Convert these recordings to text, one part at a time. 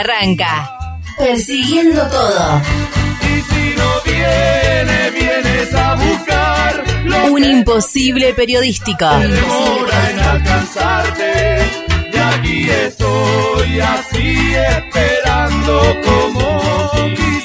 arranca, persiguiendo todo. Y si no viene, vienes a buscar lo Un que imposible periodístico. demora en alcanzarte. Y aquí estoy así esperando como quisiera.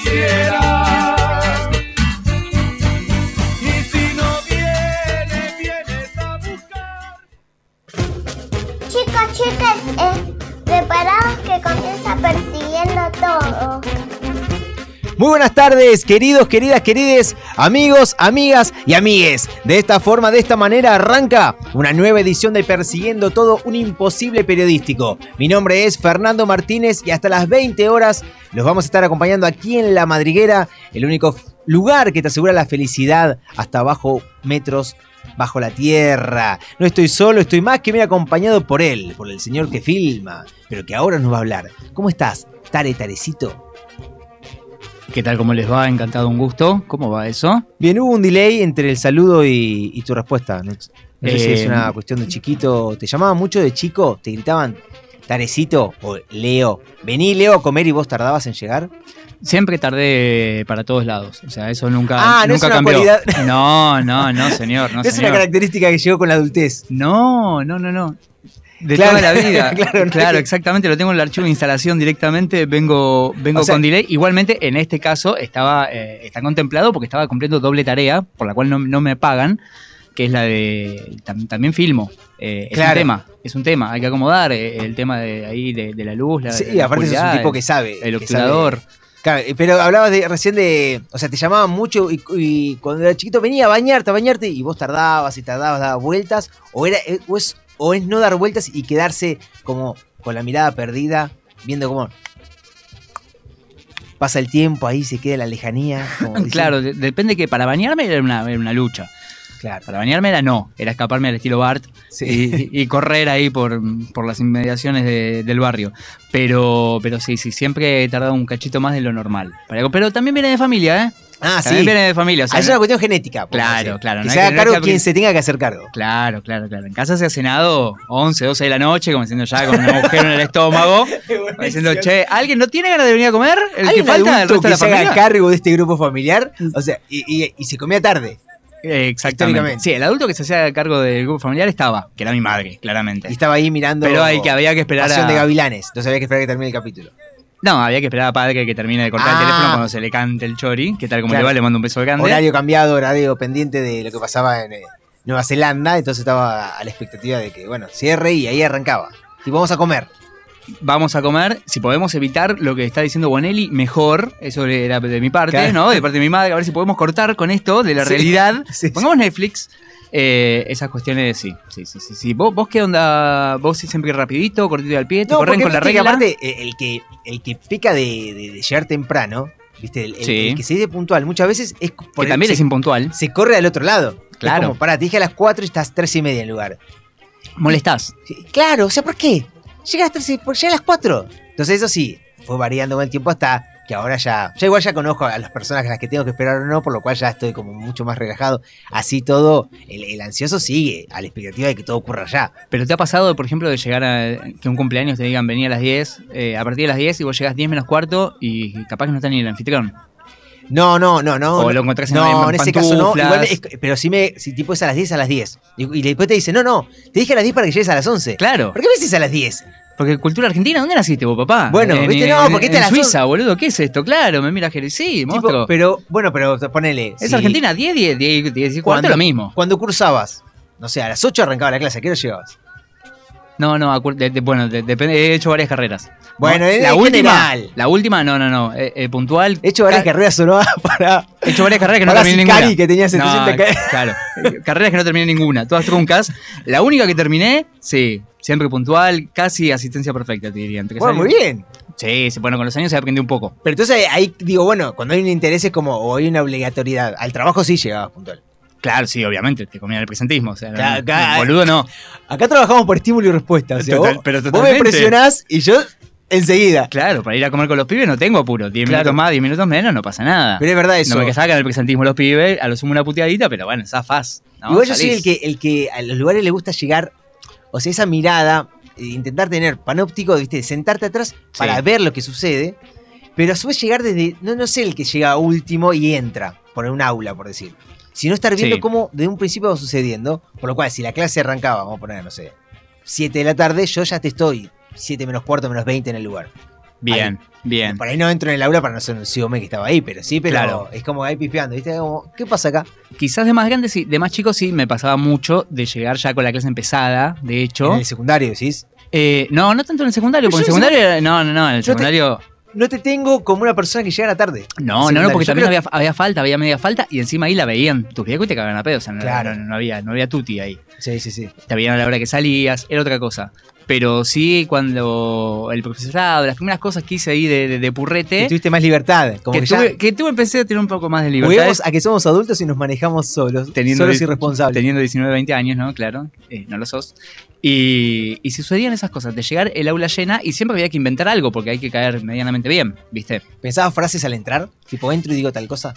Muy buenas tardes, queridos, queridas, querides, amigos, amigas y amigues. De esta forma, de esta manera, arranca una nueva edición de Persiguiendo Todo, un imposible periodístico. Mi nombre es Fernando Martínez y hasta las 20 horas los vamos a estar acompañando aquí en La Madriguera, el único lugar que te asegura la felicidad hasta abajo metros bajo la tierra. No estoy solo, estoy más que bien acompañado por él, por el señor que filma, pero que ahora nos va a hablar. ¿Cómo estás, Tare Tarecito? ¿Qué tal? ¿Cómo les va? Encantado, un gusto. ¿Cómo va eso? Bien, hubo un delay entre el saludo y, y tu respuesta. No, no sé si Eh, es una cuestión de chiquito. ¿Te llamaban mucho de chico? ¿Te gritaban Tarecito o Leo? Vení, Leo, a comer y vos tardabas en llegar. Siempre tardé para todos lados. O sea, eso nunca, Ah, no es nunca una cambió. cualidad. No, no, no, señor. No, es señor. una característica que llegó con la adultez. No, no, no, no. De Claro, toda la vida. claro, claro, es exactamente. Lo tengo en el archivo de instalación directamente. Vengo, vengo O sea- con delay. Igualmente, en este caso, estaba, eh, está contemplado porque estaba cumpliendo doble tarea, por la cual no, no me pagan, que es la de. tam- también filmo. Eh, es Claro. un tema. Es un tema. Hay que acomodar eh, el tema de ahí de, de la luz. La, Sí, la aparte sos un tipo que sabe. El obturador. Claro, pero hablabas de, recién de. O sea, te llamaban mucho y, y cuando era chiquito venía a bañarte, a bañarte y vos tardabas y tardabas, dabas vueltas. O, era, o, es, o es no dar vueltas y quedarse como con la mirada perdida, viendo cómo. Pasa el tiempo, ahí se queda la lejanía. como Claro, de- depende que para bañarme era una, era una lucha. claro. Para bañarme era no, era escaparme al estilo Bart Sí. y, y correr ahí por, por las inmediaciones de- del barrio. Pero, pero sí, sí, siempre he tardado un cachito más de lo normal. Pero, pero también viene de familia, ¿eh? Ah, sí. También viene de familia. o sea, Ah, es una cuestión genética. Claro, decir. claro, Que no se haga cargo que quien se tenga que hacer cargo. Claro, claro, claro. En casa se ha cenado 11, 12 de la noche, como diciendo ya con un agujero en el estómago. diciendo, che, ¿alguien no tiene ganas de venir a comer? ¿El ¿Hay que falta el adulto resto de que la se haga cargo de este grupo familiar? O sea, y, y- y se comía tarde. Eh, Exactamente. Históricamente. Sí, el adulto que se hacía cargo del grupo familiar estaba, que era mi madre, claramente. Y estaba ahí mirando. Pero hay que, había que esperar Pasión a... de Gavilanes. Entonces había que esperar que termine el capítulo. No, había que esperar a padre que termine de cortar Ah. el teléfono cuando se le cante el chori. ¿Qué tal como Claro. le va? Le mando un beso grande. Horario cambiado, horario pendiente de lo que pasaba en eh, Nueva Zelanda. Entonces estaba a la expectativa de que, bueno, cierre y ahí arrancaba. Y vamos a comer. Vamos a comer. Si podemos evitar lo que está diciendo Bonelli, mejor. Eso era de mi parte, Claro. ¿no? De parte de mi madre. A ver si podemos cortar con esto de la Sí. realidad. Sí. Pongamos Netflix. Eh, esas cuestiones, sí. Sí, sí, sí. sí. ¿Vos, ¿Vos qué onda? ¿Vos siempre rapidito, cortito al pie? ¿Te corren con la que regla? aparte, eh, el que, el que peca de, de- de llegar temprano, ¿viste? El, el- Sí. el que se dice puntual, muchas veces es que por el- también se, es impuntual. se corre al otro lado. Claro. Es como, pará, te dije a las 4 y estás 3 y media en lugar. Molestás. Claro, o sea, ¿por qué? Llega a las 3 y- por- llega a las 4. Entonces eso sí, fue variando con el tiempo hasta que ahora ya, ya igual ya conozco a las personas a las que tengo que esperar o no, por lo cual ya estoy como mucho más relajado. Así todo, el, el ansioso sigue a la expectativa de que todo ocurra ya. Pero te ha pasado, por ejemplo, de llegar a que un cumpleaños te digan venía a las 10, eh, a partir de las 10 y vos llegás 10 menos cuarto y capaz que no está ni el anfitrión. No, no, no, no. O lo encontrás en- No, en en ese caso no. Igual es- pero si me, si tipo es a las 10, a las 10. Y, y después te dice, no, no, te dije a las 10 para que llegues a las 11. Claro. ¿Por qué me dices a las 10? Porque cultura argentina, ¿dónde naciste vos, papá? Bueno, En- viste, en- no, en- porque en te la Suiza, boludo, ¿qué es esto? Claro, me mira Jerez. Sí, Tipo, monstruo. pero, bueno, pero ponele. es Argentina, 10, 10, 10, 10 y cuarto, lo mismo. Cuando cursabas, no sé, a las 8 arrancaba la clase, ¿a qué hora llegabas? No, no, acu- de- de- bueno, de- depende, he hecho varias carreras. Bueno, No, en- la en última, general. la última, no, no, no, eh, eh, puntual. He hecho varias Ca- carreras solo para. He hecho varias carreras que no terminé Sicari, ninguna. que tenía No, 700 ca- Claro, eh, carreras que no terminé ninguna, todas truncas. La única que terminé, sí, siempre puntual, casi asistencia perfecta, te diría. entre Bueno, muy bien. Sí, sí, bueno, con los años se aprendió un poco. Pero entonces ahí digo, bueno, cuando hay un interés es como, o hay una obligatoriedad. Al trabajo sí llegabas puntual. Claro, sí, obviamente, te comían el presentismo. O sea, no- Claro, acá- boludo no. Acá trabajamos por estímulo y respuesta. O sea, Total- vos, pero vos me presionás y yo enseguida. Claro, para ir a comer con los pibes no tengo apuro. 10 Claro. minutos más, 10 minutos menos, no pasa nada. Pero es verdad eso. No me que sacan el presentismo los pibes, a lo sumo una puteadita, pero bueno, zafás. ¿no? Igual yo soy el que, el que a los lugares le gusta llegar, o sea, esa mirada, eh, intentar tener panóptico, ¿viste? Sentarte atrás para ver lo que sucede, pero a su vez llegar desde, no, no sé el que llega último y entra, por un aula, por decir. Sino estar viendo Sí. cómo de un principio va sucediendo, por lo cual si la clase arrancaba, vamos a poner, no sé, 7 de la tarde, yo ya te estoy 7 menos cuarto, menos 20 en el lugar. Bien, bien. Por ahí no entro en el aula para no ser un ciome que estaba ahí, pero sí, pero Claro. es como ahí pispeando, ¿viste? Como, ¿Qué pasa acá? Quizás de más grande, sí, de más chico sí me pasaba mucho de llegar ya con la clase empezada, de hecho. En el secundario, decís. Eh, no, no tanto en el secundario, porque en el secundario, no, no, no, en el secundario, No te tengo como una persona que llegara tarde. no, no, no, porque también creo- había, había falta, había media falta, y encima ahí la veían tus viejos y te cagaban a pedo, o sea, no, Claro. no, no había, no había tuti ahí. Sí, sí, sí. Te veían a la hora que salías, era otra cosa. Pero sí, cuando el profesorado, las primeras cosas que hice ahí de, de, de Que purrete, tuviste más libertad. Como que, que, ya tuve, que tuve, empecé a tener un poco más de libertad. a que somos adultos y nos manejamos solos. Teniendo solos y responsables. Teniendo 19, 20 años, ¿no? Claro, eh, no lo sos. Y, y sucedían esas cosas, de llegar el aula llena y siempre había que inventar algo porque hay que caer medianamente bien, ¿viste? ¿Pensabas frases al entrar? Tipo, entro y digo tal cosa.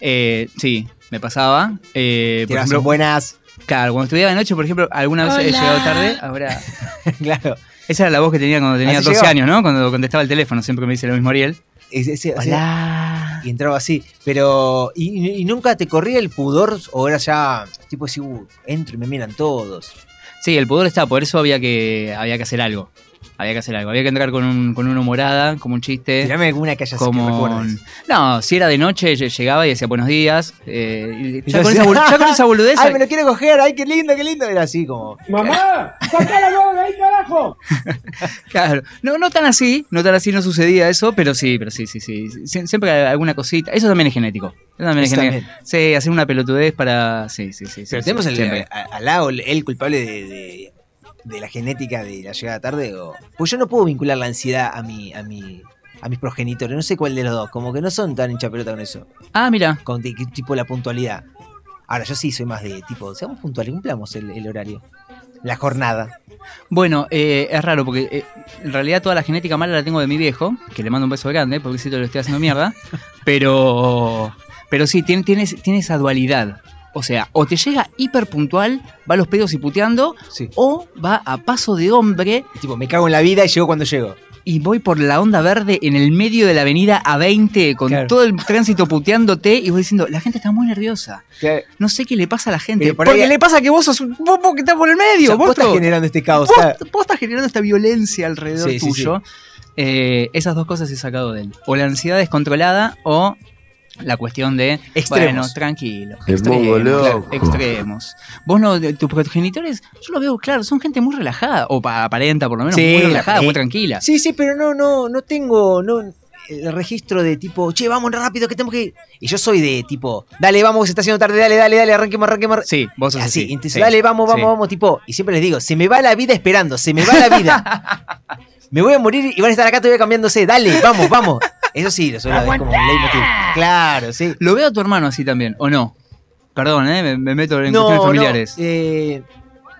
Eh, sí, me pasaba. Eh, por ejemplo, buenas. Claro, cuando estudiaba de noche, por ejemplo, alguna vez he llegado tarde, ahora... claro. Esa era la voz que tenía cuando tenía Así 12 llegaba. años, ¿no? Cuando contestaba el teléfono, siempre me dice lo mismo Ariel. Hola. y entraba así. Pero, y nunca te corría el pudor? ¿O era ya, tipo, así, uh, entro y me miran todos? Sí, el pudor estaba, por eso había que, había que hacer algo. Había que hacer algo. Había que entrar con, un, con una humorada, como un chiste. Tirame alguna que hayas que como no si era de noche lle- llegaba y decía buenos días eh, y ya, con yo esa, decía, bol- ya con esa boludez ¡Ay, me lo quiero coger! ¡Ay, qué lindo, qué lindo! Era así como... ¡Mamá! ¡Saca la mano de ahí, carajo! claro no no tan así no tan así no sucedía eso pero sí pero sí sí sí Sie- siempre alguna cosita eso también es genético eso también es genético sí hacer una pelotudez para sí sí sí Pero sí, tenemos el, al lado el, el culpable de, de- de la genética de la llegada tarde. O, pues yo no puedo vincular la ansiedad a mi, a mi, a mis progenitores. No sé cuál de los dos. Como que no son tan hincha pelota con eso. ah mira Con ti- tipo la puntualidad. Ahora, yo sí soy más de tipo, seamos puntuales, cumplamos el, el horario. La jornada. bueno eh, es raro porque eh, en realidad toda la genética mala la tengo de mi viejo que le mando un beso grande porque si te lo estoy haciendo mierda pero pero sí tiene, tiene, tiene esa dualidad o sea, o te llega hiper puntual, va a los pedos y puteando, Sí. o va a paso de hombre Tipo, me cago en la vida y llego cuando llego. y voy por la onda verde en el medio de la avenida A20 con Claro. todo el tránsito puteándote y voy diciendo, la gente está muy nerviosa. No sé qué le pasa a la gente. Por Porque ahí- le pasa que vos sos un vos que estás por el O medio. sea, vos, vos estás generando este caos. vos- o vos estás generando esta violencia alrededor Sí, sí, tuyo. Eh, esas dos cosas he sacado de él. O la ansiedad descontrolada o la cuestión de Extremos. bueno, tranquilo. Extremos, claro, extremos. Vos no, tus progenitores, yo lo veo claro, son gente muy relajada, o pa- aparenta por lo menos Sí, muy relajada, eh, muy tranquila. Sí, sí, pero no, no, no tengo no, el registro de tipo, che, vamos rápido que tenemos que ir. Y yo soy de tipo, dale, vamos, se está haciendo tarde, dale, dale, dale, arranquemos, arranquemos. Sí, vos sos Así, así. entonces, sí, dale, vamos, vamos, sí. vamos, tipo. Y siempre les digo, se me va la vida esperando, se me va la vida. me voy a morir y van a estar acá todavía cambiándose, dale, vamos, vamos. Eso sí, lo suelo ver como un leitmotiv. Claro, sí. Lo veo a tu hermano así también, ¿o no? Perdón, ¿eh? me, me meto en cuestiones familiares. No, eh,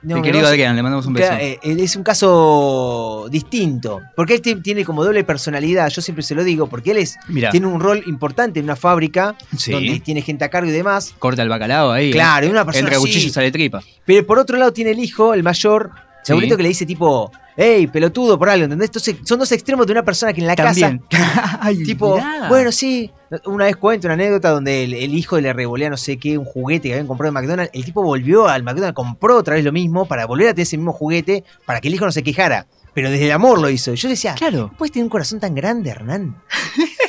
no, Mi querido Adrián, le mandamos un beso. Eh, él es un caso distinto. Porque él ti- tiene como doble personalidad, yo siempre se lo digo, porque él es, tiene un rol importante en una fábrica Sí. donde tiene gente a cargo y demás. corta el bacalao ahí. Claro, y una persona Entre así. cuchillo y sale tripa. Pero por otro lado tiene el hijo, el mayor, Sí. segurito que le dice tipo, hey, pelotudo por algo, ¿entendés? Entonces, son dos extremos de una persona que en la También. casa, Ay, tipo, mirá. bueno, sí. Una vez cuento una anécdota donde el, el hijo le revolea no sé qué, un juguete que habían comprado en McDonald's. El tipo volvió al McDonald's, compró otra vez lo mismo para volver a tener ese mismo juguete para que el hijo no se quejara. Pero desde el amor lo hizo. Y yo decía, Claro. ¿puedes tener un corazón tan grande, Hernán?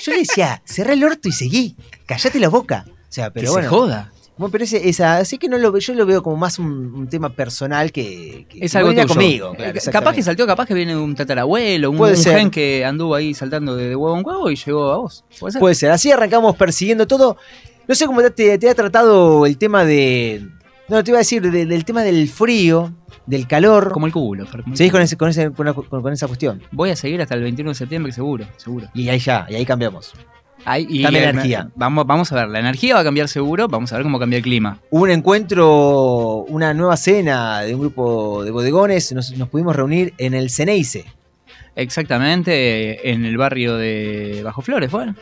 Yo le decía, cerrá el orto y seguí. Callate la boca. O sea, pero que bueno. se joda. Bueno, pero ese, esa, así que no lo, yo lo veo como más un, un tema personal que, que Es que algo tuyo. conmigo. Eh, claro, capaz que saltó, capaz que viene un tatarabuelo, un, Puede un ser. gen que anduvo ahí saltando de, de huevo en huevo y llegó a vos. ¿Puede ser? Puede ser. Así arrancamos persiguiendo todo. No sé cómo te, te ha tratado el tema de. No, te iba a decir, de- del tema del frío, del calor. como el culo. Seguís con, ese, con, ese- con esa cuestión. Voy a seguir hasta el 21 de septiembre, seguro, seguro. Y ahí ya, y ahí cambiamos. Y la eh, energía. Vamos, vamos a ver, la energía va a cambiar seguro, vamos a ver cómo cambia el clima. Hubo un encuentro, una nueva cena de un grupo de bodegones. Nos, nos pudimos reunir en el Ceneice. Exactamente, eh, en el barrio de Bajo Flores, ¿fue?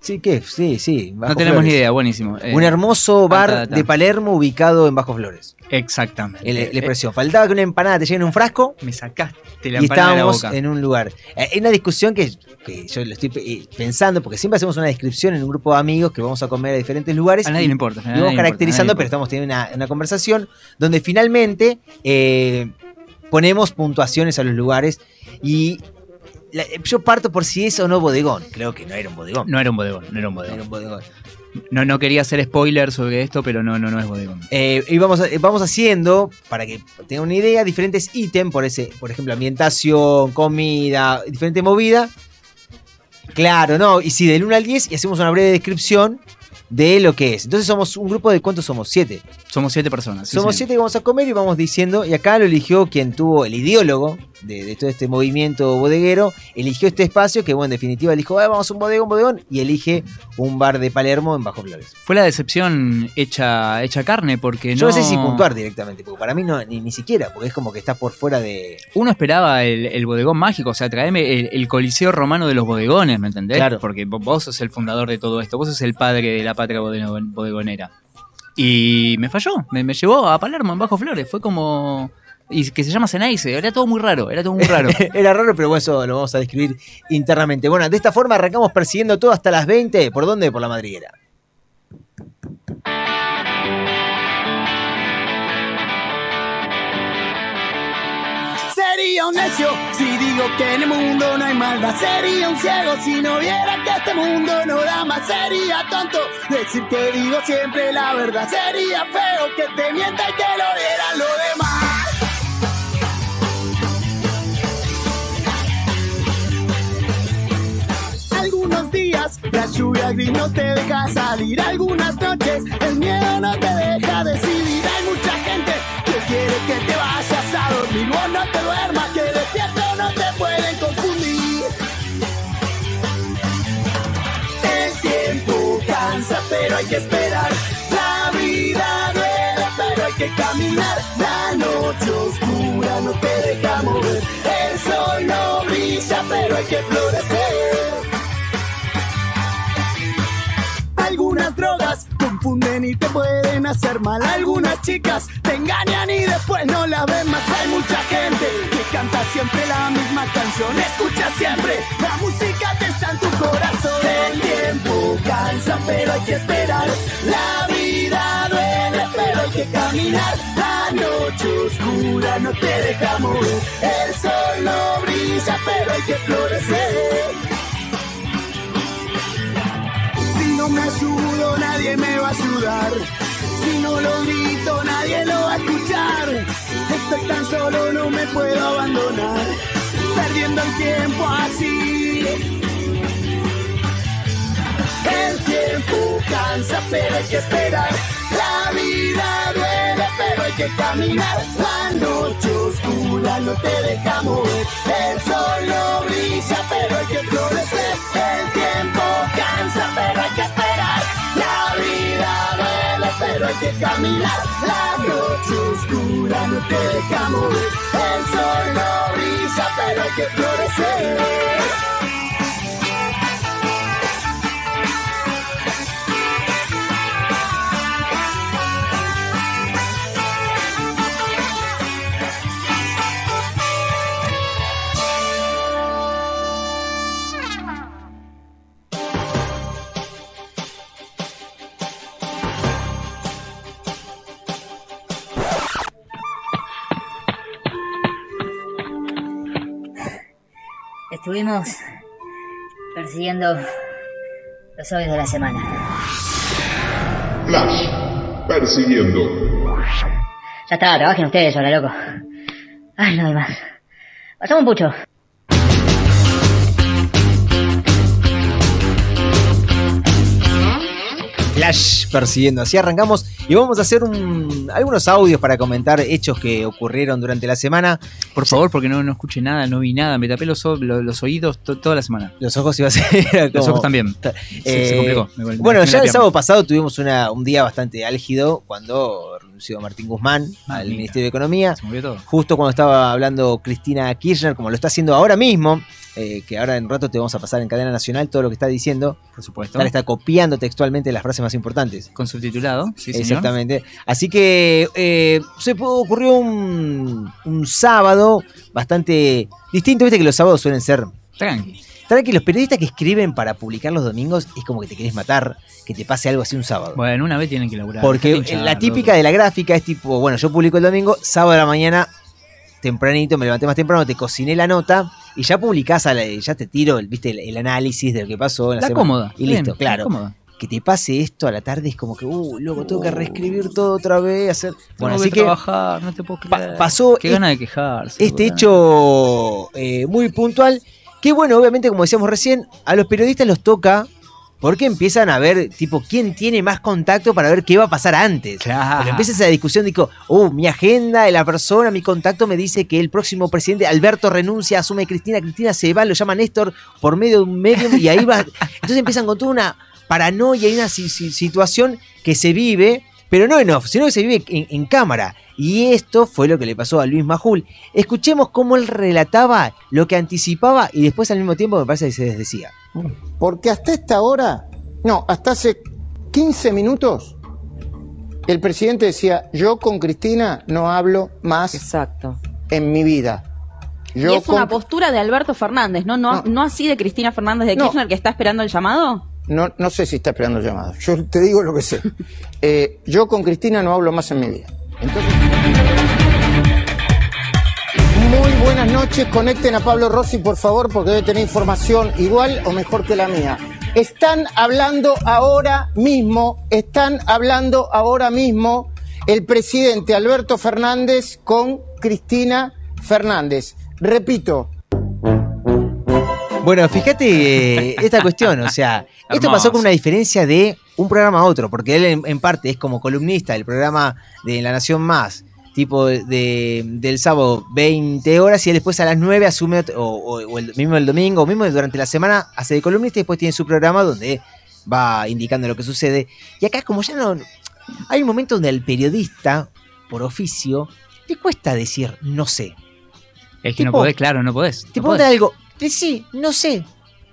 Sí, ¿qué? Sí, sí. Bajo no tenemos Flores. ni idea, buenísimo. Eh, Un hermoso alta bar de Palermo ubicado en Bajo Flores. Exactamente. Eh, la expresión. Faltaba que una empanada te llegue en un frasco me sacaste la y empanada de la estábamos boca. en un lugar. Eh, Es una discusión que, que yo lo estoy eh, pensando, porque siempre hacemos una descripción en un grupo de amigos que vamos a comer a diferentes lugares. A nadie y- le importa. y vamos importa, caracterizando, pero estamos teniendo una, una conversación donde finalmente eh, ponemos puntuaciones a los lugares y la- yo parto por si es o no bodegón. Creo que no era un bodegón. No era un bodegón, no era un No era bodegón. un bodegón. No, no quería hacer spoiler sobre esto, pero no, no, no es bodegón. Eh, y vamos, a- vamos haciendo, para que tengan una idea, diferentes ítems, por, ese, por ejemplo, ambientación, comida, diferente movida. Claro, ¿no? Y si del 1 al 10 y hacemos una breve descripción de lo que es. Entonces somos un grupo de cuántos somos? Siete. Somos siete personas. sí, somos siete que vamos a comer y vamos diciendo, y acá lo eligió quien tuvo el ideólogo de, de todo este movimiento bodeguero, eligió este espacio que, bueno, en definitiva dijo, "Ah, vamos a un bodegón, bodegón, y elige un bar de Palermo en Bajo Flores. Fue la decepción hecha, hecha carne, porque Yo no... no sé si puntuar directamente, porque para mí no, ni, ni siquiera, porque es como que estás por fuera de. Uno esperaba el, el bodegón mágico, o sea, traeme el, el coliseo romano de los bodegones, ¿me entendés? Claro. Porque vo- vos sos el fundador de todo esto, vos sos el padre de la patria bodego- bodegonera. Y me falló, me, me llevó a Palermo en Bajo Flores, fue como... Y que se llama Ceneice, era todo muy raro, era todo muy raro. Era raro, pero bueno, eso lo vamos a describir internamente. Bueno, de esta forma arrancamos persiguiendo todo hasta las 20. ¿Por dónde? Por la madriguera. Sería un necio si digo que en el mundo no hay maldad. Sería un ciego si no viera que este mundo no da más. Sería tonto decir que digo siempre la verdad. Sería feo que te mienta y que lo vieran lo demás. Días la lluvia gris no te deja salir. Algunas noches el miedo no te deja decidir. Hay mucha gente que quiere que te vayas a dormir. Vos no te duermas, que despierto no te pueden confundir. El tiempo cansa, pero hay que esperar. La vida duele, pero hay que caminar. La noche oscura no te deja mover. El sol no brilla, pero hay que florecer. Confunden y te pueden hacer mal. Algunas chicas te engañan y después no la ven más. Hay mucha gente que canta siempre la misma canción. Escucha siempre la música que está en tu corazón. El tiempo cansa, pero hay que esperar. La vida duele, pero hay que caminar. La noche oscura no te deja mover. El sol no brilla, pero hay que florecer. No me ayudo, nadie me va a ayudar. Si no lo grito, nadie lo va a escuchar. Estoy tan solo, no me puedo abandonar. Perdiendo el tiempo así. El tiempo cansa, pero hay que esperar. La vida duele, pero hay que caminar. La noche oscura no te deja mover. El sol no brilla, pero hay que florecer. El tiempo cansa, pero hay que esperar. La vida duele, pero hay que caminar. La noche oscura no te deja mover. El sol no brilla, pero hay que florecer. Estuvimos persiguiendo los hoyos de la semana. Flash, persiguiendo. Ya está, trabajen ustedes ahora, loco. Ay, no hay más. Pasamos un pucho. Flash persiguiendo. Así arrancamos y vamos a hacer un- algunos audios para comentar hechos que ocurrieron durante la semana. Por favor, porque no, no escuché nada, no vi nada, me tapé los, o- lo- los oídos to- toda la semana. Los ojos iba a ser. Los ojos también. Se, se Eh, complicó. me- me Bueno, ya el sábado pasado tuvimos una- un día bastante álgido cuando renunció Martín Guzmán al. Ministerio de Economía. Se movió todo. Justo cuando estaba hablando Cristina Kirchner, como lo está haciendo ahora mismo, eh, que ahora en un rato te vamos a pasar en cadena nacional todo lo que está diciendo. Por supuesto. Ahora está copiando textualmente las frases más importantes. Con subtitulado, sí, señor. Exactamente. Así que eh, se ocurrió un, un sábado bastante distinto. Viste que los sábados suelen ser Tranqui. Tranqui, los periodistas que escriben para publicar los domingos es como que te querés matar, que te pase algo así un sábado. Bueno, una vez tienen que laburar. Porque hinchar, la típica de la gráfica es tipo, bueno, yo publico el domingo, sábado de la mañana, tempranito, me levanté más temprano, te cociné la nota y ya publicás, a la- ya te tiro, el, viste, el, el análisis de lo que pasó en la Está semana. cómoda. Y listo, claro. cómoda. Que te pase esto a la tarde es como que, uh, luego tengo que reescribir todo otra vez, hacer... Bueno, Tengo así que trabajar, no te puedo pa- creer. pasó Qué gana de quejarse. este hecho eh, muy puntual, que bueno, obviamente como decíamos recién, a los periodistas los toca porque empiezan a ver, tipo, quién tiene más contacto para ver qué va a pasar antes. Claro. Empieza esa discusión, digo, oh, mi agenda la persona, mi contacto me dice que el próximo presidente, Alberto, renuncia, asume Cristina, Cristina se va, lo llama Néstor por medio de un medium y ahí va. Entonces empiezan con toda una paranoia y una si- si- situación que se vive, pero no en off, sino que se vive en, en cámara. Y esto fue lo que le pasó a Luis Majul. Escuchemos cómo él relataba lo que anticipaba y después al mismo tiempo me parece que se desdecía. Porque hasta esta hora, no, hasta hace 15 minutos, el presidente decía, yo con Cristina no hablo más Exacto. en mi vida. Yo y es una postura de Alberto Fernández, ¿no? No, No. no así de Cristina Fernández de No. Kirchner que está esperando el llamado. no, no sé si está esperando el llamado. Yo te digo lo que sé. Eh, yo con Cristina no hablo más en mi vida. Entonces... Buenas noches. Conecten a Pablo Rossi, por favor, porque debe tener información igual o mejor que la mía. Están hablando ahora mismo, están hablando ahora mismo el presidente Alberto Fernández con Cristina Fernández. Repito, Bueno, fíjate eh, esta cuestión, o sea, esto pasó con una diferencia de un programa a otro, porque él en, en parte es como columnista del programa de La Nación Más, tipo de, del sábado 20 horas y después a las 9 asume, o, o- o el mismo el domingo, o mismo durante la semana hace de columnista y después tiene su programa donde va indicando lo que sucede. Y acá como ya no... Hay un momento donde al periodista, por oficio, le cuesta decir no sé. Es que no podés, claro, no podés. Te no podés. algo, sí, no sé.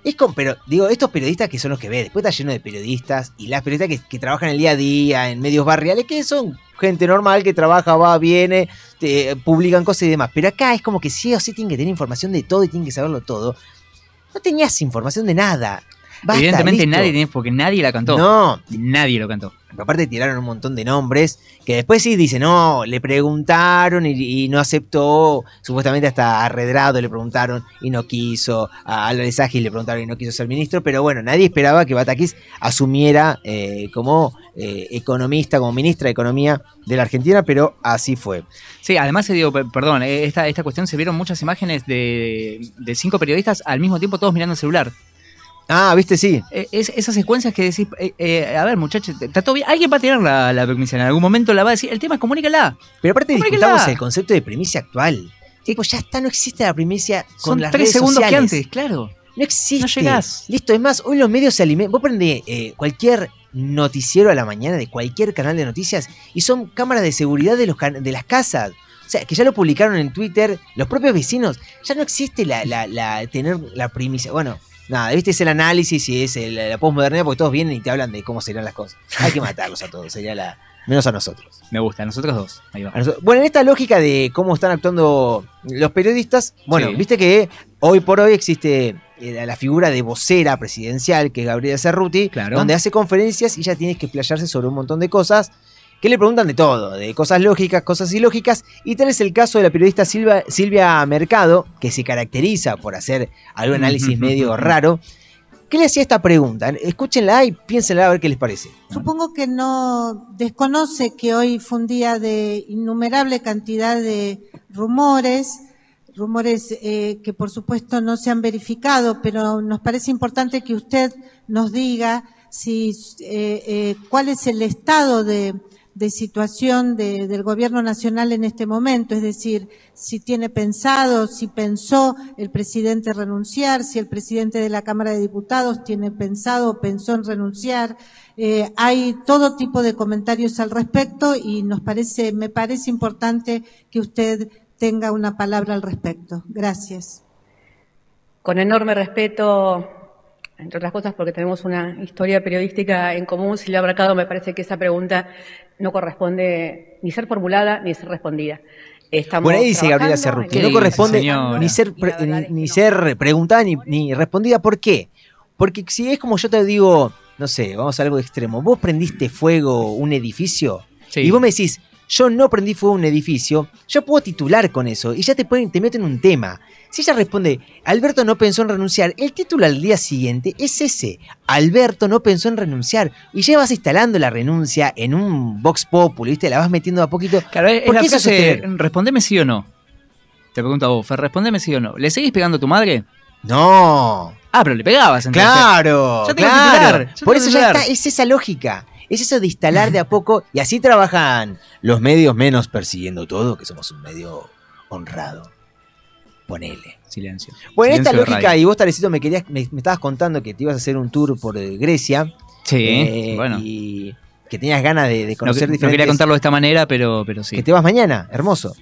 Es como, pero digo, estos periodistas que son los que ve, después está lleno de periodistas y las periodistas que, que trabajan el día a día en medios barriales, que son gente normal que trabaja, va, viene, te- publican cosas y demás. Pero acá es como que sí o sí tienen que tener información de todo y tienen que saberlo todo. No tenías información de nada. Basta, Evidentemente listo. nadie tiene, porque nadie la cantó. No, Nadie lo cantó. aparte tiraron un montón de nombres que después sí dicen, no, le preguntaron y, y no aceptó, supuestamente hasta a Redrado le preguntaron y no quiso, a Álvarez Agis le preguntaron y no quiso ser ministro, pero bueno, nadie esperaba que Batakis asumiera eh, como eh, economista, como ministra de Economía de la Argentina, pero así fue. Sí, además se dio, per- perdón, eh, esta, esta cuestión se vieron muchas imágenes de, de cinco periodistas al mismo tiempo todos mirando el celular. Ah, viste, sí. Eh, es- esas secuencias que decís, eh, eh, a ver muchachos, está todo bien, alguien va a tirar la, la primicia, en algún momento la va a decir, el tema es comunícala. Pero aparte discutamos el concepto de primicia actual. Tipo, ya está, no existe la primicia con Son las tres redes segundos que antes, claro. No existe. No llegás. Listo, es más, hoy los medios se alimentan. Vos prendés eh, cualquier noticiero a la mañana de cualquier canal de noticias y son cámaras de seguridad de, los can- de las casas. O sea, que ya lo publicaron en Twitter los propios vecinos. Ya no existe la, la, la- tener la primicia. Bueno, nada, viste, es el análisis y es el- la posmodernidad porque todos vienen y te hablan de cómo serían las cosas. Hay que matarlos a todos, sería la. Menos a nosotros. Me gusta, a nosotros dos. Ahí va. Bueno, en esta lógica de cómo están actuando los periodistas, bueno, Sí. viste que hoy por hoy existe eh, la figura de vocera presidencial, que es Gabriela Cerruti, Claro. donde hace conferencias y ya tienes que explayarse sobre un montón de cosas que le preguntan de todo, de cosas lógicas, cosas ilógicas, y tal es el caso de la periodista Silva- Silvia Mercado, que se caracteriza por hacer algún análisis medio raro. ¿Qué le hacía esta pregunta? Escúchenla y piénsenla a ver qué les parece. Supongo que no desconoce que hoy fue un día de innumerable cantidad de rumores, rumores eh, que por supuesto no se han verificado, pero nos parece importante que usted nos diga si eh, eh, cuál es el estado de, de situación de- del gobierno nacional en este momento, es decir, si tiene pensado, si pensó el presidente renunciar, si el presidente de la Cámara de Diputados tiene pensado o pensó en renunciar. Eh, hay todo tipo de comentarios al respecto y nos parece, me parece importante que usted tenga una palabra al respecto. Gracias. con enorme respeto, entre otras cosas porque tenemos una historia periodística en común, Silvia Bracado, me parece que esa pregunta no corresponde ni ser formulada ni ser respondida. Estamos Bueno, ahí dice Gabriela Cerruti, no corresponde señora? ni ser, pre- ni, ni ser preguntada ni, ni respondida. ¿Por qué? Porque si es como yo te digo, no sé, vamos a algo extremo. Vos prendiste fuego un edificio Sí. y vos me decís, yo no prendí fuego un edificio, yo puedo titular con eso y ya te, pueden, te meten un tema. Si ella responde, Alberto no pensó en renunciar, el título al día siguiente es ese, Alberto no pensó en renunciar. Y ya vas instalando la renuncia en un Vox Populi, ¿viste? La vas metiendo a poquito. Claro, es ¿Por la qué frase, respondeme sí o no. Te pregunto a vos, Fer, respondeme sí o no. ¿Le seguís pegando a tu madre? No. Ah, pero le pegabas entonces. Claro, Ya tengo claro. titular, ya Por eso ya está, es esa lógica. Es eso de instalar de a poco. Y así trabajan los medios menos persiguiendo todo, que somos un medio honrado. Ponele. Silencio. Bueno, esta Silencio lógica, y vos, Tarecito, me, querías, me, me estabas contando que te ibas a hacer un tour por eh, Grecia. Sí, eh, bueno. Y que tenías ganas de, de No, conocer no diferentes. quería contarlo de esta manera, pero, pero sí. Que te vas mañana, hermoso.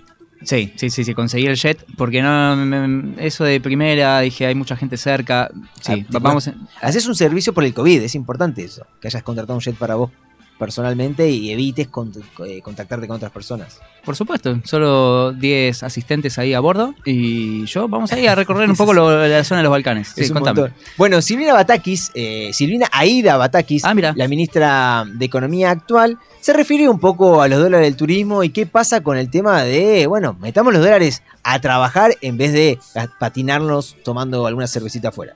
Sí, sí, sí, sí, conseguí el jet, porque no, me- eso de primera, dije, hay mucha gente cerca. Sí, Ah, vamos. Haces un servicio por el COVID, es importante eso. Que hayas contratado un jet para vos personalmente y evites con- eh, contactarte con otras personas. Por supuesto, solo 10 asistentes ahí a bordo y yo vamos ahí a recorrer un poco lo- la zona de los Balcanes. Sí, Es un contame. montón. Bueno, Silvina Batakis, eh, Silvina Aida Batakis, Ah, la ministra de Economía actual, se refirió un poco a los dólares del turismo y qué pasa con el tema de, bueno, metamos los dólares a trabajar en vez de patinarnos tomando alguna cervecita afuera.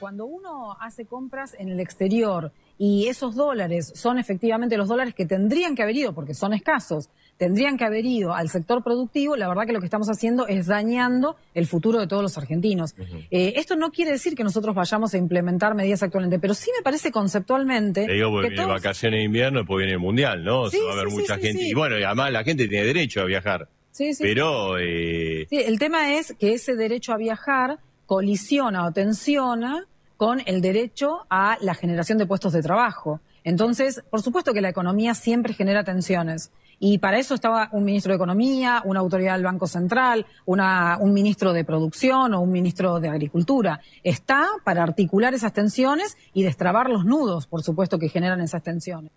Cuando uno hace compras en el exterior y esos dólares son efectivamente los dólares que tendrían que haber ido, porque son escasos, tendrían que haber ido al sector productivo, la verdad que lo que estamos haciendo es dañando el futuro de todos los argentinos. Eh, esto no quiere decir que nosotros vayamos a implementar medidas actualmente, pero sí me parece conceptualmente Te digo porque que viene todos- vacaciones de invierno, después viene el mundial, ¿no? Sí, Se va a haber sí, mucha sí, gente. Y bueno, además la gente tiene derecho a viajar. Sí, sí, Pero, eh, Sí, el tema es que ese derecho a viajar colisiona o tensiona con el derecho a la generación de puestos de trabajo. Entonces, por supuesto que la economía siempre genera tensiones. Y para eso estaba un ministro de Economía, una autoridad del Banco Central, una- un ministro de Producción o un ministro de Agricultura. Está para articular esas tensiones y destrabar los nudos, por supuesto, que generan esas tensiones.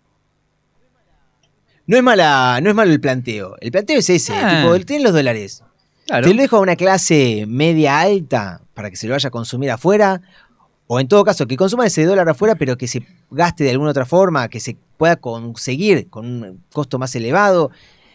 No es mala, no es malo el planteo. El planteo es ese, Ah. tipo, tienen los dólares. Claro. Te lo dejo a una clase media alta para que se lo vaya a consumir afuera. O en todo caso, que consuma ese dólar afuera, pero que se gaste de alguna otra forma, que se pueda conseguir con un costo más elevado.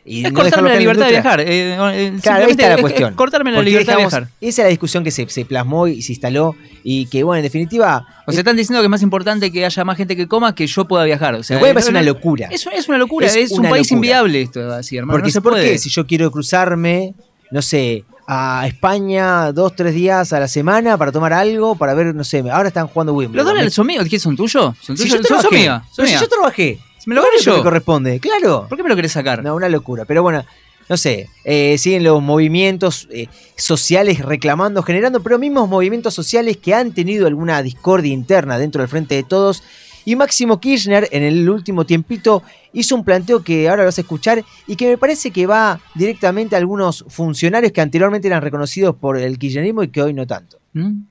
Y Es no cortarme la libertad de viajar. eh, eh, Claro, ahí está la es- es cuestión. cortarme la Porque libertad de viajar. Esa es la discusión que se, se plasmó y se instaló. Y que, bueno, en definitiva. O sea, están diciendo que es más importante que haya más gente que coma que yo pueda viajar. O sea, Me puede parecer no- una locura. Es, es una locura, Es un país inviable esto, así, hermano. Porque no se ¿por puede. qué? Si yo quiero cruzarme, no sé, a España dos, tres días a la semana para tomar algo, para ver, no sé, ahora están jugando Wimbledon. ¿Los dólares son míos? ¿Qué son tuyos? ¿Son Si tuyos? yo Son- son trabajé, son si yo trabajé, me lo ¿cuál gané yo? que corresponde, claro. ¿Por qué me lo querés sacar? No, una locura. Pero bueno, no sé, eh, siguen los movimientos eh, sociales reclamando, generando, pero mismos movimientos sociales que han tenido alguna discordia interna dentro del frente de todos. Y Máximo Kirchner en el último tiempito hizo un planteo que ahora lo vas a escuchar y que me parece que va directamente a algunos funcionarios que anteriormente eran reconocidos por el kirchnerismo y que hoy no tanto. ¿Mm?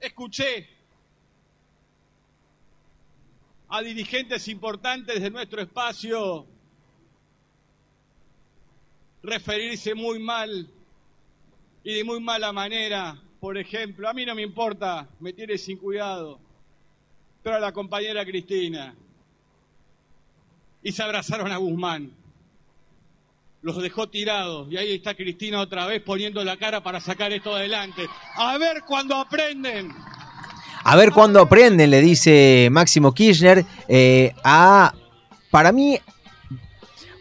Escuché a dirigentes importantes de nuestro espacio referirse muy mal y de muy mala manera. Por ejemplo, a mí no me importa, me tiene sin cuidado, pero a la compañera Cristina. Y se abrazaron a Guzmán. Los dejó tirados y ahí está Cristina otra vez poniendo la cara para sacar esto adelante. A ver cuando aprenden. A ver cuándo aprenden, le dice Máximo Kirchner. eh, a, para mí,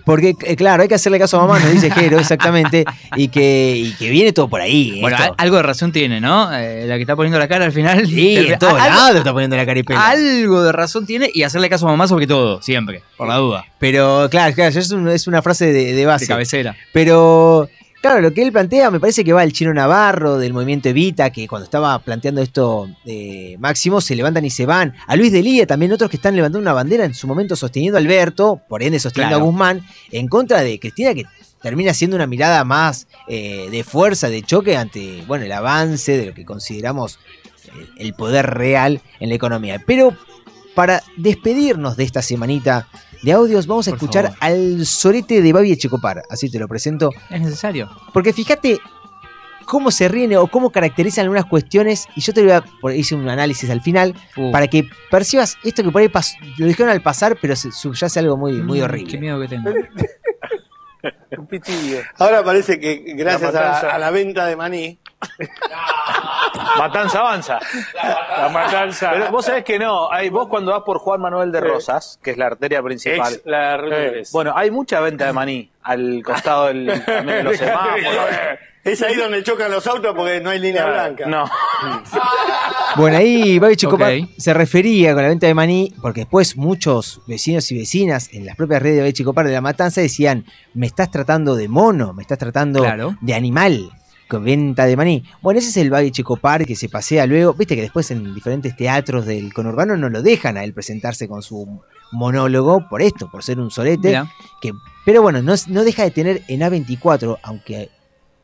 porque eh, claro, hay que hacerle caso a mamá, nos dice Jero, exactamente, y que, y que viene todo por ahí. Bueno, esto. al- algo de razón tiene, ¿no? Eh, la que está poniendo la cara al final. Sí, en todos algo- lados está poniendo la caripela. Algo de razón tiene y hacerle caso a mamá sobre todo, siempre, por la duda. Pero claro, claro, es, un- es una frase de, de base. De cabecera. Pero claro, lo que él plantea me parece que va el chino Navarro del movimiento Evita, que cuando estaba planteando esto eh, Máximo se levantan y se van. A Luis Delía, también otros que están levantando una bandera en su momento sosteniendo a Alberto, por ende sosteniendo Claro. a Guzmán, en contra de Cristina, que termina siendo una mirada más eh, de fuerza, de choque ante, bueno, el avance de lo que consideramos eh, el poder real en la economía. Pero para despedirnos de esta semanita de audios, vamos a Por escuchar favor. al sorete de Babi Echecopar. Así te lo presento. Es necesario. Porque fíjate cómo se ríen o cómo caracterizan algunas cuestiones. Y yo te voy a por- hice un análisis al final Uh. para que percibas esto que por ahí pas- lo dijeron al pasar, pero se subyace algo muy, muy Mm, horrible. Qué miedo que tengo. Un pitillo. Ahora parece que gracias La matanza. a, a la venta de maní. Matanza avanza. La matanza. Pero vos sabés que no. Hay, vos cuando vas por Juan Manuel de Rosas, que es la arteria principal. Ex la eh, bueno, hay mucha venta de maní al costado del, de los semáforos. Es ahí donde chocan los autos porque no hay línea blanca. No. Bueno, ahí Babi Checopar Ok. se refería con la venta de maní, porque después muchos vecinos y vecinas en las propias redes de Babi Checopar de la Matanza decían, me estás tratando de mono, me estás tratando Claro. de animal. Venta de maní. Bueno, ese es el Babi Checopar que se pasea luego. Viste que después en diferentes teatros del conurbano no lo dejan a él presentarse con su monólogo por esto, por ser un solete. Que, pero bueno, no, no deja de tener en A24, aunque,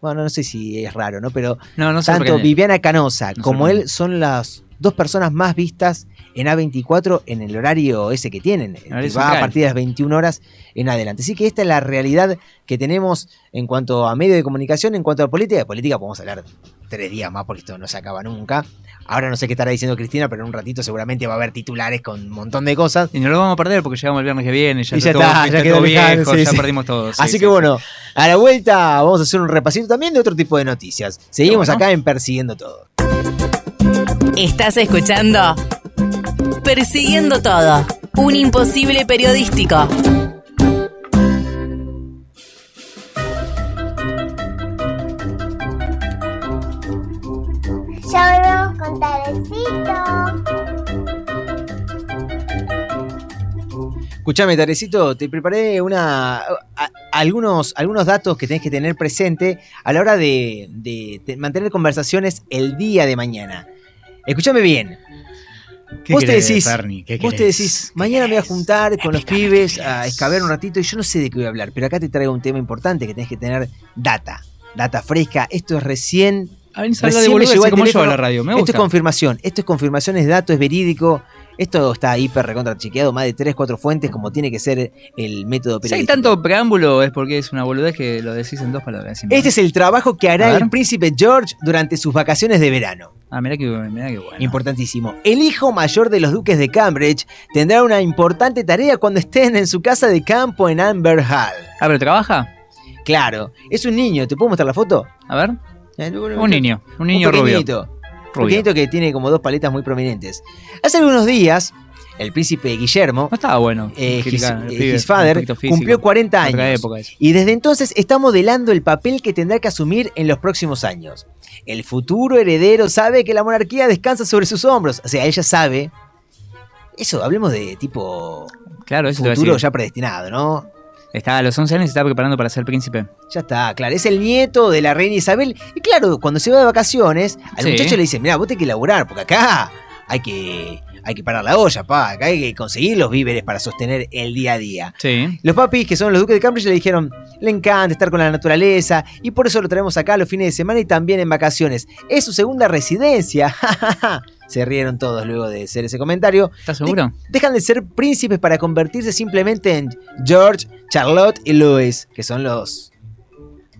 bueno, no sé si es raro, ¿no? Pero No, no tanto. Viviana Canosa No como él son las dos personas más vistas en A24 en el horario ese que tienen, que va a partir de las 21 horas en adelante. Así que esta es la realidad que tenemos en cuanto a medios de comunicación, en cuanto a política. De política podemos hablar tres días más porque esto no se acaba nunca. Ahora no sé qué estará diciendo Cristina, pero en un ratito seguramente va a haber titulares con un montón de cosas. Y no lo vamos a perder porque llegamos el viernes que viene. Ya, Y ya todo- está, ya quedó viejo, sí, ya sí. perdimos todo. sí, Así sí, que sí. bueno, a la vuelta vamos a hacer un repasito también de otro tipo de noticias. Seguimos Bueno. acá en Persiguiendo Todo. Estás escuchando Persiguiendo Todo, un imposible periodístico. Ya volvemos con Tarecito. Escuchame, Tarecito, te preparé una, a- algunos, algunos datos que tenés que tener presente a la hora de, de te- mantener conversaciones el día de mañana. Escúchame bien. ¿Qué vos te decís, Ferni? ¿Qué vos te decís, mañana me voy a juntar con los pibes a escabear un ratito y yo no sé de qué voy a hablar, pero acá te traigo un tema importante que tenés que tener data, data fresca. Esto es recién A de Recién al como yo a la radio. Me Esto gusta. es confirmación, esto es confirmación, es dato, es verídico. Esto está hiper recontra chequeado, más de 3, 4 fuentes, como tiene que ser el método Si hay periodístico. tanto preámbulo es porque es una boludez que lo decís en dos palabras. Este es el trabajo que hará ver. el príncipe George durante sus vacaciones de verano. Ah, mirá que, mirá que bueno. Importantísimo. El hijo mayor de los duques de Cambridge tendrá una importante tarea cuando estén en su casa de campo en Amber Hall. Ah, pero trabaja. Claro, es un niño. ¿Te puedo mostrar la foto? A ver. Eh, Un niño. Un niño rubio. pequeñito. Un Rubio. pequeñito que tiene como dos paletas muy prominentes. Hace algunos días, el príncipe Guillermo, No estaba bueno. eh, his, eh, pibe, his father, físico. cumplió 40 Otra años. Y desde entonces está modelando el papel que tendrá que asumir en los próximos años. El futuro heredero sabe que la monarquía descansa sobre sus hombros. O sea, ella sabe. Eso, hablemos de tipo Claro, eso futuro ya predestinado, ¿no? Está a los 11 años y se está preparando para ser príncipe. Ya está, claro. Es el nieto de la reina Isabel. Y claro, cuando se va de vacaciones, al Sí. muchacho le dicen, mira, vos tenés que laburar, porque acá hay que, hay que parar la olla, pa. Acá hay que conseguir los víveres para sostener el día a día. Sí. Los papis, que son los duques de Cambridge, le dijeron, le encanta estar con la naturaleza y por eso lo traemos acá los fines de semana y también en vacaciones. Es su segunda residencia. Se rieron todos luego de hacer ese comentario. ¿Estás seguro? Dejan de ser príncipes para convertirse simplemente en George, Charlotte y Louis, que son los,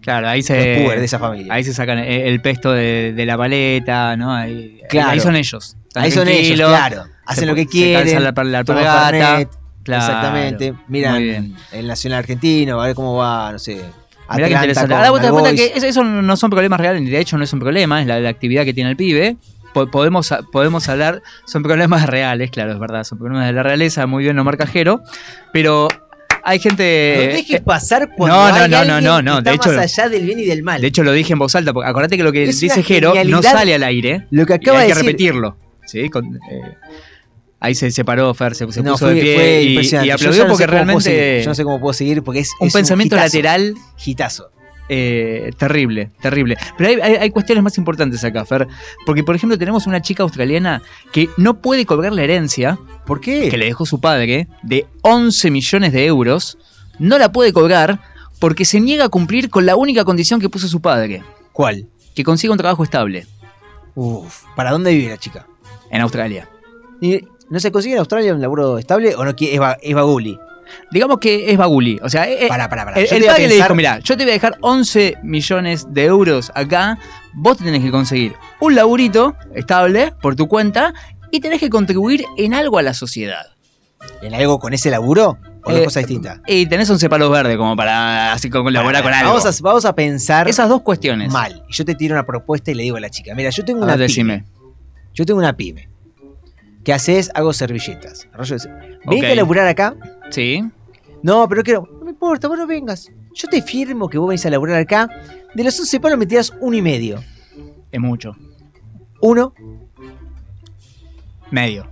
Claro, ahí se. de esa familia. Ahí se sacan el, el pesto de, de la paleta, ¿no? Ahí, Claro. ahí son ellos. Ahí son ellos, claro. Hacen se- lo que se quieren. la, la. Fernet, Claro, Exactamente. Miran el Nacional Argentino, a ver cómo va, no sé. Mirá qué Atlanta interesante. Ahora vos te das cuenta Boys. que eso, eso no son problemas reales, ni de hecho no es un problema, es la, la actividad que tiene el pibe. Po- Podemos, podemos hablar, son problemas reales, claro, es verdad, son problemas de la realeza, muy bien Omar Cajero, pero hay gente... No dejes pasar cuando no, no, hay no, no, alguien no, que no, está de hecho- más allá del bien y del mal. De hecho lo dije en voz alta, porque acordate que lo que Es dice Jero no sale al aire, Lo que y acaba hay de que decir. repetirlo. ¿sí? Con- eh, ahí se separó Fer, se, se No, puso fue, de pie y- aplaudió no porque realmente... Yo no sé cómo puedo seguir porque es. un es pensamiento hitazo. lateral Hitazo. eh, terrible, terrible. Pero hay, hay- hay cuestiones más importantes acá, Fer. Porque, por ejemplo, tenemos una chica australiana que no puede cobrar la herencia ¿Por qué? que le dejó su padre de 11 millones de euros. No la puede cobrar porque se niega a cumplir con la única condición que puso su padre. ¿Cuál? Que consiga un trabajo estable. Uf, ¿para dónde vive la chica? En Australia. ¿Y ¿No se consigue en Australia un laburo estable o no quiere- es, va- es baguli? Digamos que es baguli. O sea, eh, Pará, pará, pará. el, el padre le pensar- dijo, mira, yo te voy a dejar 11 millones de euros acá, vos te tenés que conseguir un laburito estable por tu cuenta y tenés que contribuir en algo a la sociedad. ¿En algo con ese laburo? ¿O es Eh, cosa distinta? Y tenés 11 palos verdes como para así colaborar con algo. Vamos a, vamos a pensar Esas dos cuestiones. mal. Y yo te tiro una propuesta y le digo a la chica, mira, yo tengo A una ver, pyme. decime. Yo tengo una pyme. ¿Qué haces? Hago servilletas. Rollo de- ¿Venís Ok. a laburar acá? Sí. No, pero quiero. No me importa, vos no vengas. Yo te firmo que vos venís a laburar acá. De los 11 palos me tirás uno y medio. Es mucho. Uno, Medio.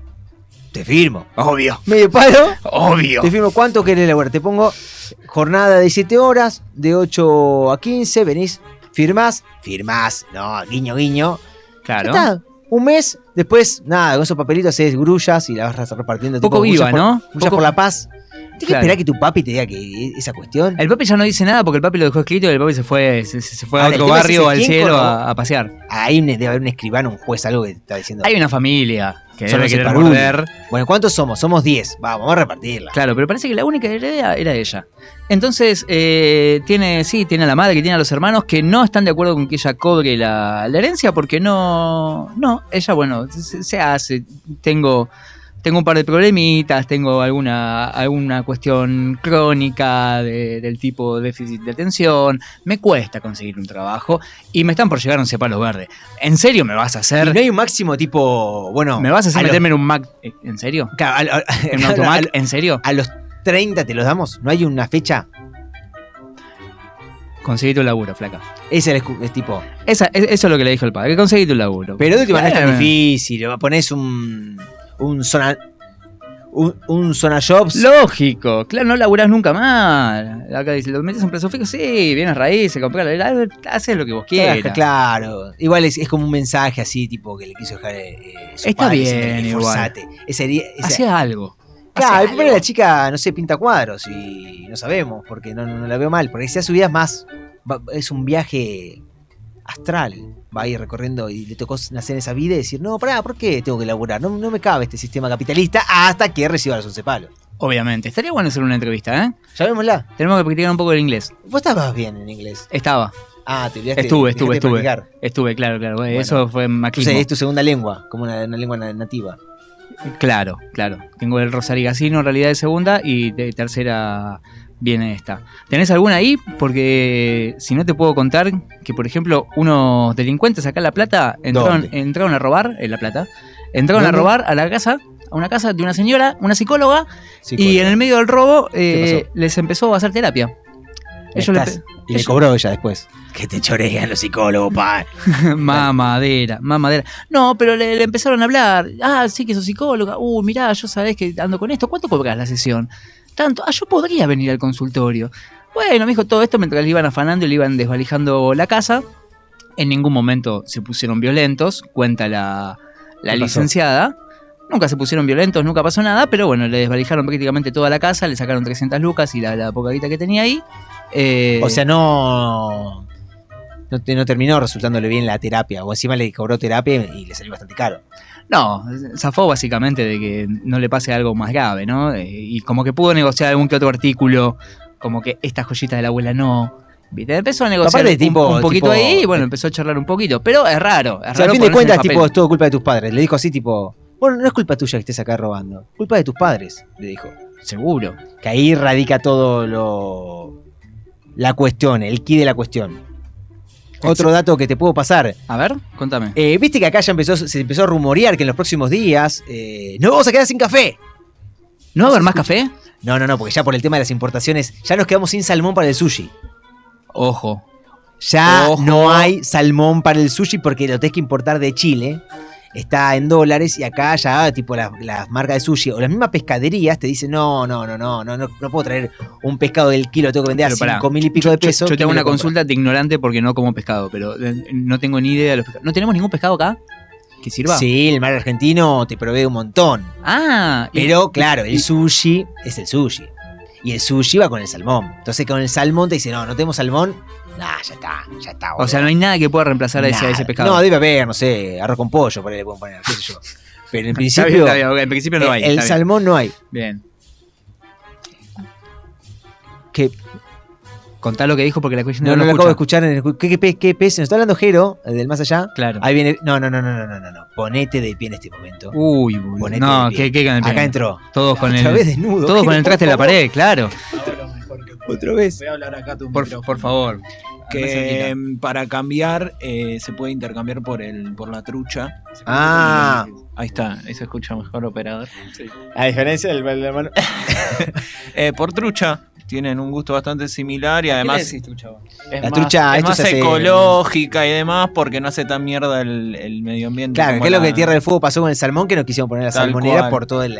te firmo. Obvio. Medio palo. Obvio. Te firmo cuánto querés laburar. Te pongo jornada de 7 horas, de 8 a 15, venís, firmás, firmás, no, guiño, guiño. Claro. Ya está. Un mes, después, nada, con esos papelitos haces grullas y las vas repartiendo. Poco tipo, viva, por- ¿no? Poco- por la paz. Tienes que esperar que tu papi te diga que esa cuestión. El papi ya no dice nada porque el papi lo dejó escrito y el papi se fue, se, se fue a Ahora, otro barrio ese, al ¿quién cielo a, a pasear. Ahí debe haber un escribano, un juez, algo que te está diciendo. Hay una familia que Son debe morder. Bueno, ¿cuántos somos? Somos 10. Vamos, vamos a repartirla. Claro, pero parece que la única heredera era ella. Entonces, eh, tiene, sí, tiene a la madre, que tiene a los hermanos que no están de acuerdo con que ella cobre la, la herencia porque no. No, ella, bueno, se, se hace. Tengo. Tengo un par de problemitas, tengo alguna, alguna cuestión crónica de- del tipo déficit de atención, me cuesta conseguir un trabajo y me están por llegar a un palo verde. ¿En serio me vas a Y hacer? no hay un máximo tipo, bueno... ¿Me vas a hacer meterme en un Mac? ¿En serio? Claro, a- a- ¿En un automac? ¿En serio? A los 30 te los damos. ¿No hay una fecha? Conseguí tu laburo, flaca. Ese es, el es tipo... Esa, es- eso es lo que le dijo el padre, que conseguí tu laburo. Pero de última no es tan Eh, difícil. Pones un... Un zona... Un, un zona jobs. Lógico, claro, no laburás nunca más. Acá dice, lo metes en plazo fijo, sí, vienes raíces, compras, haces lo que vos quieras. Claro. Igual es, es como un mensaje así, tipo, que le quiso dejar eh, su Está padre, bien, igual. Ese- Hacía algo. Claro, algo. la chica, no sé, pinta cuadros y no sabemos, porque no, no, no la veo mal. Porque si su vida es más, va- es un viaje astral. Va a ir recorriendo y le tocó nacer en esa vida y decir, no, pará, ¿por qué tengo que laburar? No, no me cabe este sistema capitalista hasta que reciba los once palos. Obviamente. Estaría bueno hacer una entrevista, ¿eh? Llamémosla. Tenemos que practicar un poco el inglés. Vos estabas bien en inglés. Estaba. Ah, te olvidaste. Estuve, estuve, estuve. practicar. Estuve, claro, claro. Bueno. Eso fue maquismo. Entonces es tu segunda lengua, como una, una lengua na- nativa. Claro, claro. Tengo el Rosarigacino en realidad de segunda y de tercera viene esta. ¿Tenés alguna ahí? Porque si no te puedo contar que, por ejemplo, unos delincuentes acá en La Plata entraron, a robar, en La Plata, entraron ¿Dónde? a robar a la casa, a una casa de una señora, una psicóloga, y en el medio del robo ¿Qué eh, les empezó a hacer terapia. Le pe- y le cobró ella después. Que te chorean los psicólogos, pa. mamadera, mamadera. No, pero le, le empezaron a hablar. Ah, sí que sos psicóloga. Uh, mirá, yo sabés que ando con esto. ¿Cuánto cobras la sesión? Tanto. Ah, yo podría venir al consultorio. Bueno, me dijo todo esto mientras le iban afanando y le iban desvalijando la casa. En ningún momento se pusieron violentos, cuenta la, la licenciada. Nunca se pusieron violentos, nunca pasó nada, pero bueno, le desvalijaron prácticamente toda la casa, le sacaron 300 lucas y la, la poca guita que tenía ahí. Eh, O sea, no. No, te- no terminó resultándole bien la terapia. O encima le cobró terapia y le salió bastante caro. No, zafó básicamente de que no le pase algo más grave, ¿no? Eh, Y como que pudo negociar algún que otro artículo, como que esta joyita de la abuela no. ¿Viste? Empezó a negociar un, tipo- un poquito tipo- ahí y bueno, empezó a charlar un poquito. Pero es raro, es O sea, raro al fin de cuentas, tipo, es todo culpa de tus padres. Le dijo así, tipo. Bueno, no es culpa tuya que estés acá robando. Culpa de tus padres, le dijo. Seguro. Que ahí radica todo lo. La cuestión, el key de la cuestión. Otro dato que te puedo pasar. A ver, contame. Eh, Viste que acá ya empezó, se empezó a rumorear que en los próximos días eh, no vamos a quedar sin café. ¿No va a haber más café? No, no, no, porque ya por el tema de las importaciones, ya nos quedamos sin salmón para el sushi. Ojo. Ya Ojo. no hay salmón para el sushi porque lo tenés que importar de Chile. Está en dólares y acá ya, tipo, las, marcas de sushi o las mismas pescaderías te dicen: no, no, no, no, no, no, no puedo traer un pescado del kilo, tengo que vender a Pero pará, 5 mil y pico de pesos. Yo, yo ¿quién tengo una consulta de ignorante porque no como pescado, pero eh, no tengo ni idea de los pescados. ¿No tenemos ningún pescado acá que sirva? Sí, el mar argentino te provee un montón. Ah, y- Pero claro, y- el sushi es el sushi. Y el sushi va con el salmón. Entonces con el salmón te dice, no, no tenemos salmón. Nah, ya está, ya está. O sea, no hay nada que pueda reemplazar a ese, a ese Nada. pescado. No, debe haber, no sé, arroz con pollo, por ahí le pueden poner, qué sé yo. Pero en Está principio, bien, está bien, ok, en principio no eh, hay, el está bien. salmón no hay. Bien. Que Contá lo que dijo porque la cuestión no, no, no lo lo acabo de escucha. escuchar. En el, ¿qué, qué, pe- qué pez? ¿Nos está hablando Jero, el del más allá? Claro. Ahí viene. No, no, no, no, no, no, no. no. Ponete de pie en este momento. Uy, boludo. Ponete No, de pie. ¿qué, qué con el Acá entró. Todos con Otra el. vez desnudo. Todos con Jero, el traste de la favor. pared, claro. Otra vez. Voy a hablar acá tu Por, por favor. Que para cambiar eh, se puede intercambiar por el por la trucha. Ah. Ahí está, ahí se escucha mejor operador. A diferencia del del hermano. Eh, por trucha. Tienen un gusto bastante similar y además decís trucha es La más, trucha, es esto más hace- ecológica y demás porque no hace tan mierda el, el medio ambiente. Claro, que es lo que Tierra del Fuego pasó con el salmón, que no quisieron poner la Tal salmonera cual. por todo el- el-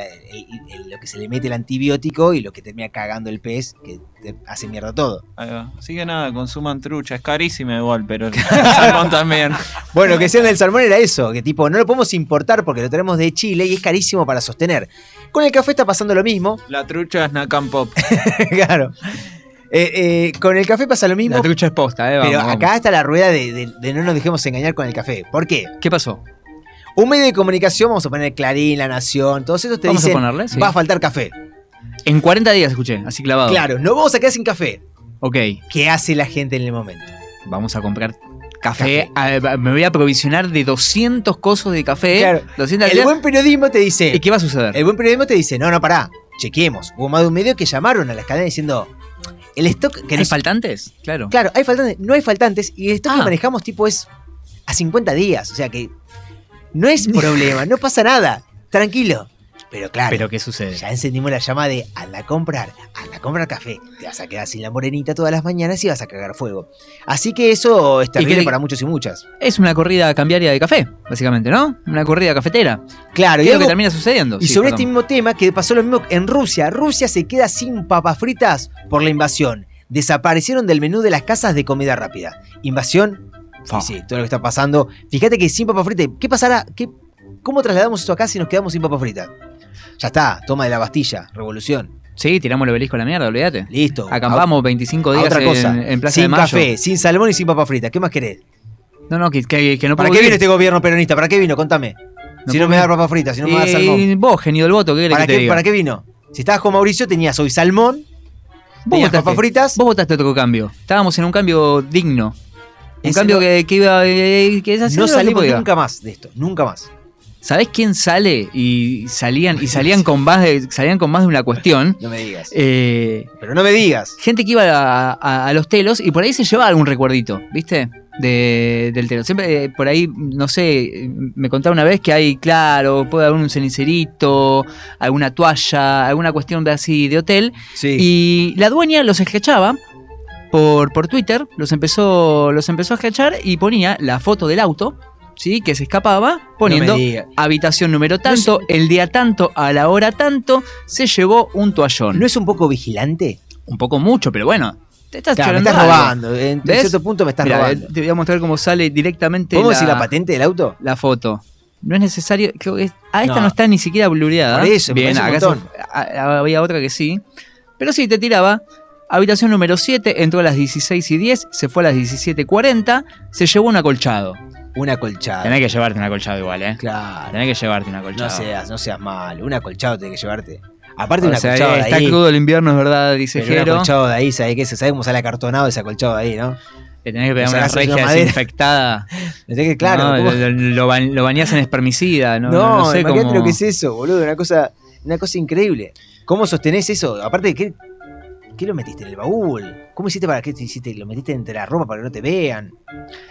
el- lo que se le mete el antibiótico y lo que termina cagando el pez, que te hace mierda todo. Ahí va. Así que nada, consuman trucha. Es carísima igual, pero el salmón también. Bueno, lo que decían del salmón era eso, que tipo, no lo podemos importar porque lo tenemos de Chile y es carísimo para sostener. Con el café está pasando lo mismo. La trucha es Nakam Pop. claro. Eh, eh, con el café pasa lo mismo. La trucha es posta, eh. pero acá vamos. está la rueda de, de- de no nos dejemos engañar con el café. ¿Por qué? ¿Qué pasó? Un medio de comunicación, vamos a poner Clarín, La Nación, todos esos te Vamos a dicen, ponerle, sí. va a faltar café. En 40 días escuché, así clavado. Claro, no vamos a quedar sin café. Ok, ¿Qué hace la gente en el momento? vamos a comprar café. Ah, me voy a provisionar de 200 cosos de café. Claro, 200 El buen periodismo te dice. ¿Y qué va a suceder? El buen periodismo te dice, no, no, pará, chequeemos. Hubo más de un medio que llamaron a las cadenas diciendo, el stock que ¿Hay nos- faltantes? Claro. Claro, hay faltantes, no hay faltantes y el stock Ah. que manejamos tipo es a 50 días, o sea que no es problema, no pasa nada, tranquilo. Pero claro, ¿Pero qué sucede? ya encendimos la llama de anda a comprar, anda a comprar café. Te vas a quedar sin la morenita todas las mañanas y vas a cagar fuego. Así que eso es terrible para muchos y muchas. Es una corrida cambiaria de café, básicamente, ¿no? Una corrida cafetera. Claro, ¿Qué y es lo que termina sucediendo? Y Sí, sobre perdón. este mismo tema, que pasó lo mismo en Rusia. Rusia se queda sin papas fritas por la invasión. Desaparecieron del menú de las casas de comida rápida. Invasión. Sí, sí, todo lo que está pasando. Fíjate que sin papas fritas. ¿Qué pasará? ¿Qué, ¿Cómo trasladamos esto acá si nos quedamos sin papas fritas? Ya está, toma de la Bastilla, revolución. Sí, tiramos el obelisco a la mierda, olvídate. Listo. Acampamos A- 25 a días otra cosa. en Plaza sin de Mayo. café, sin salmón y sin papas fritas. ¿Qué más querés? No, no, que, que, que no ¿Para qué viene ir. este gobierno peronista? ¿Para qué vino? Contame. No si no me da papas fritas, si no me da Y salmón. vos, genio del voto, ¿qué ¿Para que te qué, diga? ¿Para qué vino? Si estabas con Mauricio, tenías hoy salmón, Vos votaste, papas fritas. Vos votaste otro cambio. Estábamos en un cambio digno. Un Ese cambio no- que, que iba. eh, Que es así No que salimos nunca más de esto, nunca más. ¿Sabés quién sale? Y salían, y salían con más de, salían con más de una cuestión. No me digas. Eh, Pero no me digas. gente que iba a, a- a los telos y por ahí se llevaba algún recuerdito, ¿viste? De, del telo. Siempre eh, por ahí, no sé, me contaba una vez que hay, claro, puede haber un cenicerito, alguna toalla, alguna cuestión de así de hotel. Sí. Y la dueña los sketchaba por, por Twitter, los empezó, los empezó a sketchar y ponía la foto del auto. ¿Sí? Que se escapaba poniendo No habitación número tanto, el día tanto, a la hora tanto, se llevó un toallón. ¿No es un poco vigilante? Un poco mucho, pero bueno. Te estás Claro, me estás robando. En, cierto punto me estás Mirá, robando. eh, Te voy a mostrar cómo sale directamente ¿Podemos la, la patente del auto? la foto. No es necesario. Que es- ah, esta no. No. está ni siquiera blureada. Por eso, Bien, acá montón. se- a- había otra que sí. Pero sí, te tiraba. Habitación número 7, entró a las 16 y 10, se fue a las 17.40, se llevó un acolchado. Un acolchado. Tenés que llevarte un acolchado igual, ¿eh? Claro. Tenés que llevarte un acolchado. No seas, no seas mal. Un acolchado tenés que llevarte. Aparte O un sea, acolchado de está ahí. crudo el invierno, es verdad, dice pero un Jero. acolchado de ahí, ¿sabés qué? ¿Sabés cómo sale acartonado ese acolchado de ahí, no? Le tenés que pegar una sacás una regia desinfectada. Que, claro. No, lo, lo, ba- lo bañás en espermicida. No, No, no, sé imagínate cómo... lo que es eso, boludo. Una cosa, una cosa increíble. ¿Cómo sostenés eso? Aparte, ¿qué, ¿qué lo metiste en el baúl? ¿Cómo hiciste para qué te hiciste? ¿Lo metiste entre la ropa para que no te vean?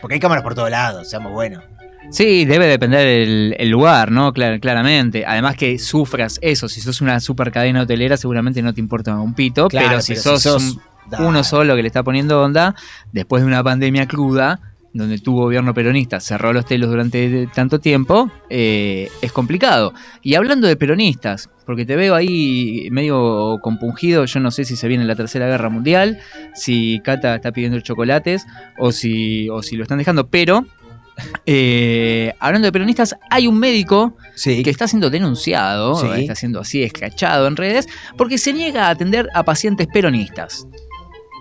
Porque hay cámaras por todos lados, seamos buenos. Sí, debe depender el, el lugar, ¿no? Clar- claramente. Además que sufras eso. Si sos una super cadena hotelera, seguramente no te importa un pito. Claro, pero si pero si sos, un- uno solo que le está poniendo onda, después de una pandemia cruda, donde tu gobierno peronista cerró los telos durante tanto tiempo, eh, es complicado. Y hablando de peronistas, porque te veo ahí medio compungido, yo no sé si se viene la tercera guerra mundial, si Cata está pidiendo chocolates o si, o si lo están dejando, pero Eh, hablando de peronistas, hay un médico Sí. que está siendo denunciado, Sí. está siendo así escrachado en redes, porque se niega a atender a pacientes peronistas.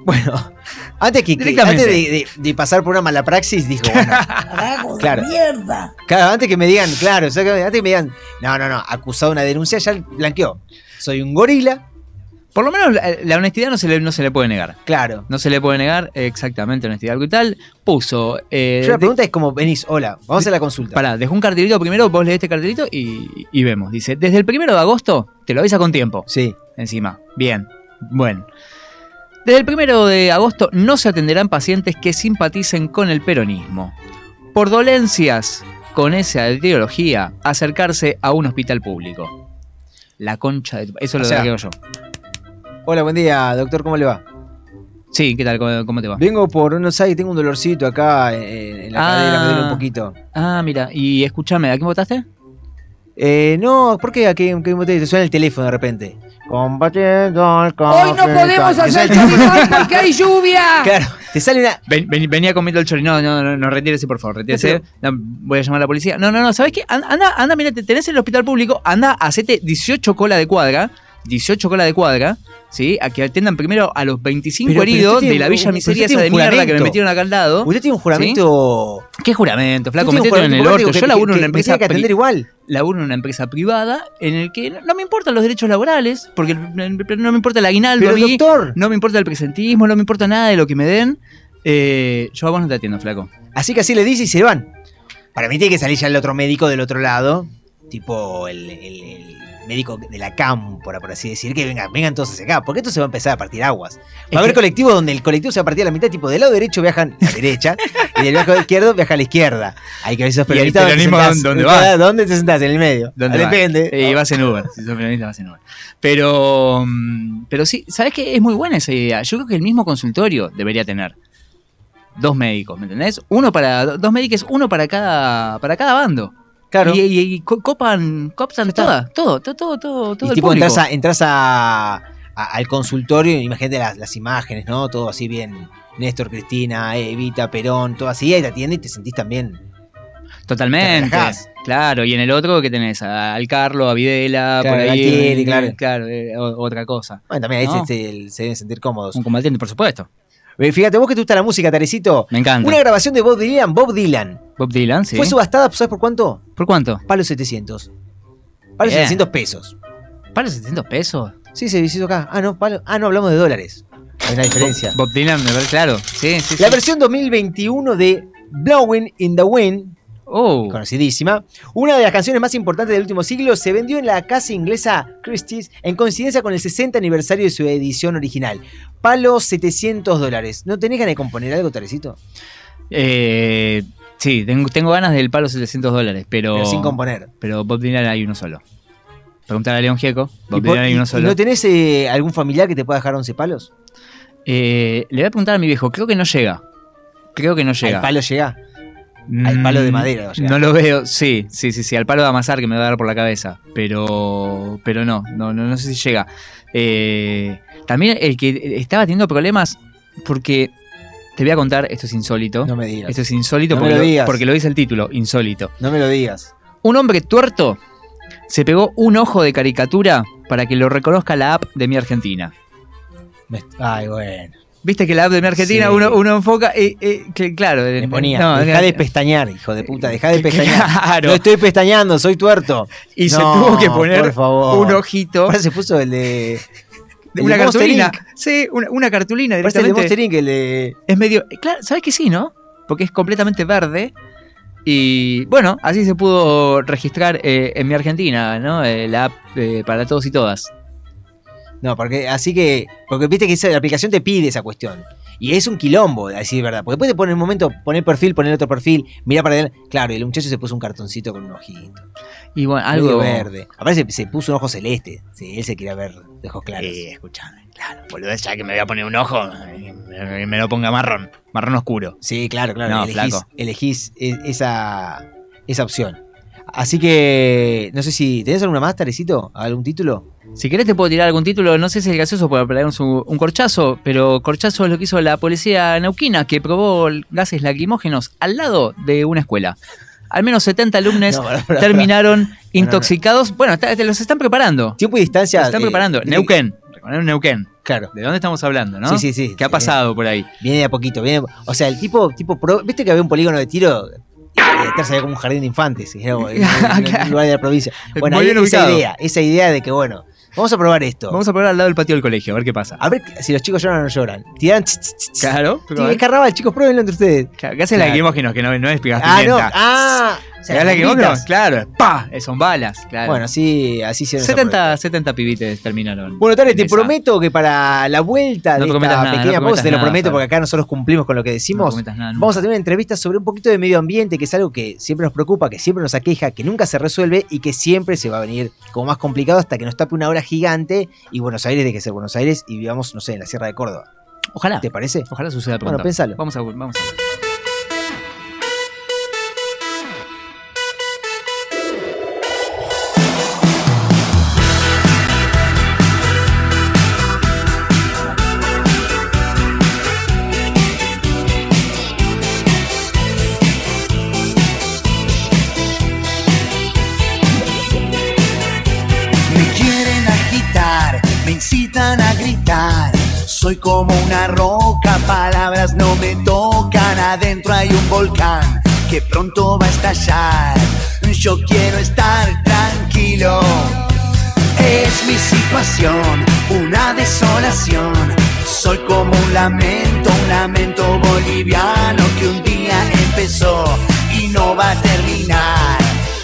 Bueno, antes, que, que- antes de, de- de pasar por una mala praxis, dijo, bueno, claro. mierda. Claro, antes que me digan, claro, antes que me digan, no, no, no, acusado de una denuncia, ya blanqueó. Soy un gorila. Por lo menos la, la honestidad no se, le, no se le puede negar. Claro. No se le puede negar exactamente honestidad y tal. Puso. eh, Yo la de- pregunta es como, venís, hola, vamos a la consulta. Pará, dejó un cartelito primero, vos lees este cartelito y, y vemos. Dice, desde el primero de agosto, te lo avisa con tiempo. Sí. Encima. Bien. Bueno. Desde el primero de agosto no se atenderán pacientes que simpaticen con el peronismo. Por dolencias con esa ideología, acercarse a un hospital público. La concha de... Eso O lo agrego yo. Hola, buen día, doctor, ¿cómo le va? Sí, ¿qué tal? ¿Cómo, cómo te va? Vengo por unos aires, tengo un dolorcito acá en, en la Ah. cadera, me duele un poquito. Ah, mira, y escúchame, ¿a quién votaste? Eh, no, ¿por qué? ¿A qué, qué boté? te suena el teléfono de repente? Combatiendo al Hoy no podemos hacer choripán porque hay lluvia. Claro, te sale una. Ven- ven- venía comiendo el chori. No, no, no, no, retírese, por favor, retírese. No, voy a llamar a la policía. No, no, no, ¿sabes qué? Anda, anda, anda, mira, te tenés en el hospital público, anda, hacete 18 cola de cuadra, 18 cola de cuadra, ¿sí? A que atiendan primero a los 25 Pero- pero heridos de la Villa Miseria esa de mierda que me metieron acá al lado. Usted tiene un juramento. ¿Qué juramento, flaco? Mételo en el orto. que- Yo laburo en una empresa. que atender igual. Laburo en una empresa privada en el que no, no me importan los derechos laborales, porque no me importa el aguinaldo Pero, a mí, doctor. no me importa el presentismo, no me importa nada de lo que me den. Eh, yo a vos no te atiendo, flaco. Así que así le dice y se van. Para mí tiene que salir ya el otro médico del otro lado. Tipo el, el- el médico de la cámpora, por así decir. Que venga, vengan todos hacia acá. Porque esto se va a empezar a partir aguas. Va Es a haber que- colectivos donde el colectivo se va a partir a la mitad. Tipo, del lado derecho viajan a la derecha. y del lado izquierdo viaja a la izquierda. Hay que ver si sos ¿Y el peronista, ¿dónde sentás? dónde te sentás? En el medio. ¿Dónde? Depende. Y vas en Uber. Si sos peronista, vas en Uber. Pero, mm, pero sí, ¿sabes qué? Es muy buena esa idea. Yo creo que el mismo consultorio debería tener dos médicos, ¿me entendés? Uno para, dos médicos, uno para cada, para cada bando. Claro. Y, y- y co- copan, copan toda, todo, todo, todo, todo, todo y el tipo, público. entras, a- entras a- a- al consultorio, imagínate las, las imágenes, ¿no? Todo así bien. Néstor, Cristina, Evita, Perón, todo así, ahí te atiende y te sentís también. Totalmente. Te. Claro, y en el otro que tenés a- al Carlo, a Videla, Claro, por ahí. Eh, claro. eh, otra cosa. Bueno, también ahí ¿No? se, se- se deben sentir cómodos. Un combatiente, por supuesto. Eh, Fíjate, vos que te gusta la música, Tarecito. Me encanta. Una grabación de Bob Dylan, Bob Dylan. Bob Dylan, sí. Fue subastada, ¿sabes por cuánto? ¿Por cuánto? Palos 700. Palos Bien. 700 pesos. ¿Para 700 pesos? Sí, se hizo acá. Ah, no, palo- ah, no, hablamos de dólares. Hay una diferencia. Bob Dylan, me parece claro. Sí, sí, La sí. versión 2021 de Blowing in the Wind, Oh. conocidísima, una de las canciones más importantes del último siglo, se vendió en la casa inglesa Christie's en coincidencia con el 60 aniversario de su edición original. Palos 700 dólares. ¿No tenés ganas de componer algo, Tarecito? Eh, sí, tengo, tengo ganas del palo 700 dólares, pero. Pero sin componer. Pero Bob Dylan hay uno solo. Preguntar a León Gieco. Bob ¿Y, por- Dylan hay uno solo. no tenés eh, algún familiar que te pueda dejar 11 palos? Eh, le voy a preguntar a mi viejo. Creo que no llega. Creo que no llega. ¿Al palo llega? Al palo de Mm, madera. No lo veo, sí, sí, sí, sí, al palo de amasar que me va a dar por la cabeza, pero pero no, no, no, no sé si llega. Eh, también el que estaba teniendo problemas, porque te voy a contar, esto es insólito. No me digas. Esto es insólito No me porque, lo lo, digas. porque lo dice el título, insólito. No me lo digas. Un hombre tuerto se pegó un ojo de caricatura para que lo reconozca la app de mi Argentina. Ay, bueno. Viste que la app de mi Argentina Sí. uno, uno enfoca, eh, eh, que, claro, Me ponía, no, deja no, de pestañear, hijo de puta, deja de pestañar. Claro. No estoy pestañando, soy tuerto. Y se tuvo que poner un ojito. Ahora se puso el de. de una cartulina. Sí, una, una cartulina Parece el de el de. Es medio. Claro, ¿sabes que sí, no? Porque es completamente verde. Y bueno, así se pudo registrar eh, en mi Argentina, ¿no? Eh, la app eh, para todos y todas. No, porque así que. Porque viste que esa, la aplicación te pide esa cuestión. Y es un quilombo, a decir verdad. Porque después te pone un momento, poner perfil, poner otro perfil, mira para adelante. Claro, y el muchacho se puso un cartoncito con un ojito. Y bueno, Medio algo. verde. Aparte se, se puso un ojo celeste. Sí, él se quería ver de ojos claros. Sí, escuchame, claro, boludo, ya que me voy a poner un ojo, eh, me, me lo ponga marrón, marrón oscuro. Sí, claro, claro. No, elegís, flaco. elegís e- esa, esa opción. Así que, no sé si. ¿Tenés alguna más, Tarecito? ¿Algún título? Si querés te puedo tirar algún título, no sé si es gracioso para pegarnos un, un corchazo, pero corchazo es lo que hizo la policía neuquina, que probó gases lacrimógenos al lado de una escuela. Al menos 70 alumnos No, terminaron intoxicados. Bueno, está- te los están preparando. Tiempo y distancia. Los están eh, preparando. de- Neuquén. Neuquén. Claro. ¿De dónde estamos hablando, no? Sí, sí, sí. ¿Qué ha pasado por ahí? Viene de a poquito. Viene, o sea, el tipo, tipo pro- ¿viste que había un polígono de tiro? Y atrás había como un jardín de infantes, en, un lugar de la provincia. Bueno, Muy ahí esa idea, esa idea de que, bueno, vamos a probar esto. Vamos a probar al lado del patio del colegio, a ver qué pasa. A ver si los chicos lloran o no lloran. Tiran. Claro. Es carnaval, chicos, pruébenlo entre ustedes. Claro, gases Claro. lacrimógenos, que no, no es gas Ah, no. Ah, o sea, bombitas. claro. ¡Pa! Eh, Son balas, claro. Bueno, así, así se 70, 70 pibites terminaron. Bueno, Tare, te esa. prometo que para la vuelta No de esta nada, pequeña no pausa, te lo nada, prometo porque acá nosotros cumplimos con lo que No decimos. prometas nada, no. Vamos a tener una entrevista sobre un poquito de medio ambiente, que es algo que siempre nos preocupa, que siempre nos aqueja, que nunca se resuelve y que siempre se va a venir como más complicado hasta que nos tape una hora gigante y Buenos Aires deje de ser Buenos Aires y vivamos, no sé, en la Sierra de Córdoba. Ojalá. ¿Te parece? Ojalá suceda pronto. Bueno, pensalo. Vamos a, vamos a ver. Como una roca, palabras no me tocan. Adentro hay un volcán que pronto va a estallar. Yo quiero estar tranquilo. Es mi situación, una desolación. Soy como un lamento, un lamento boliviano que un día empezó y no va a terminar.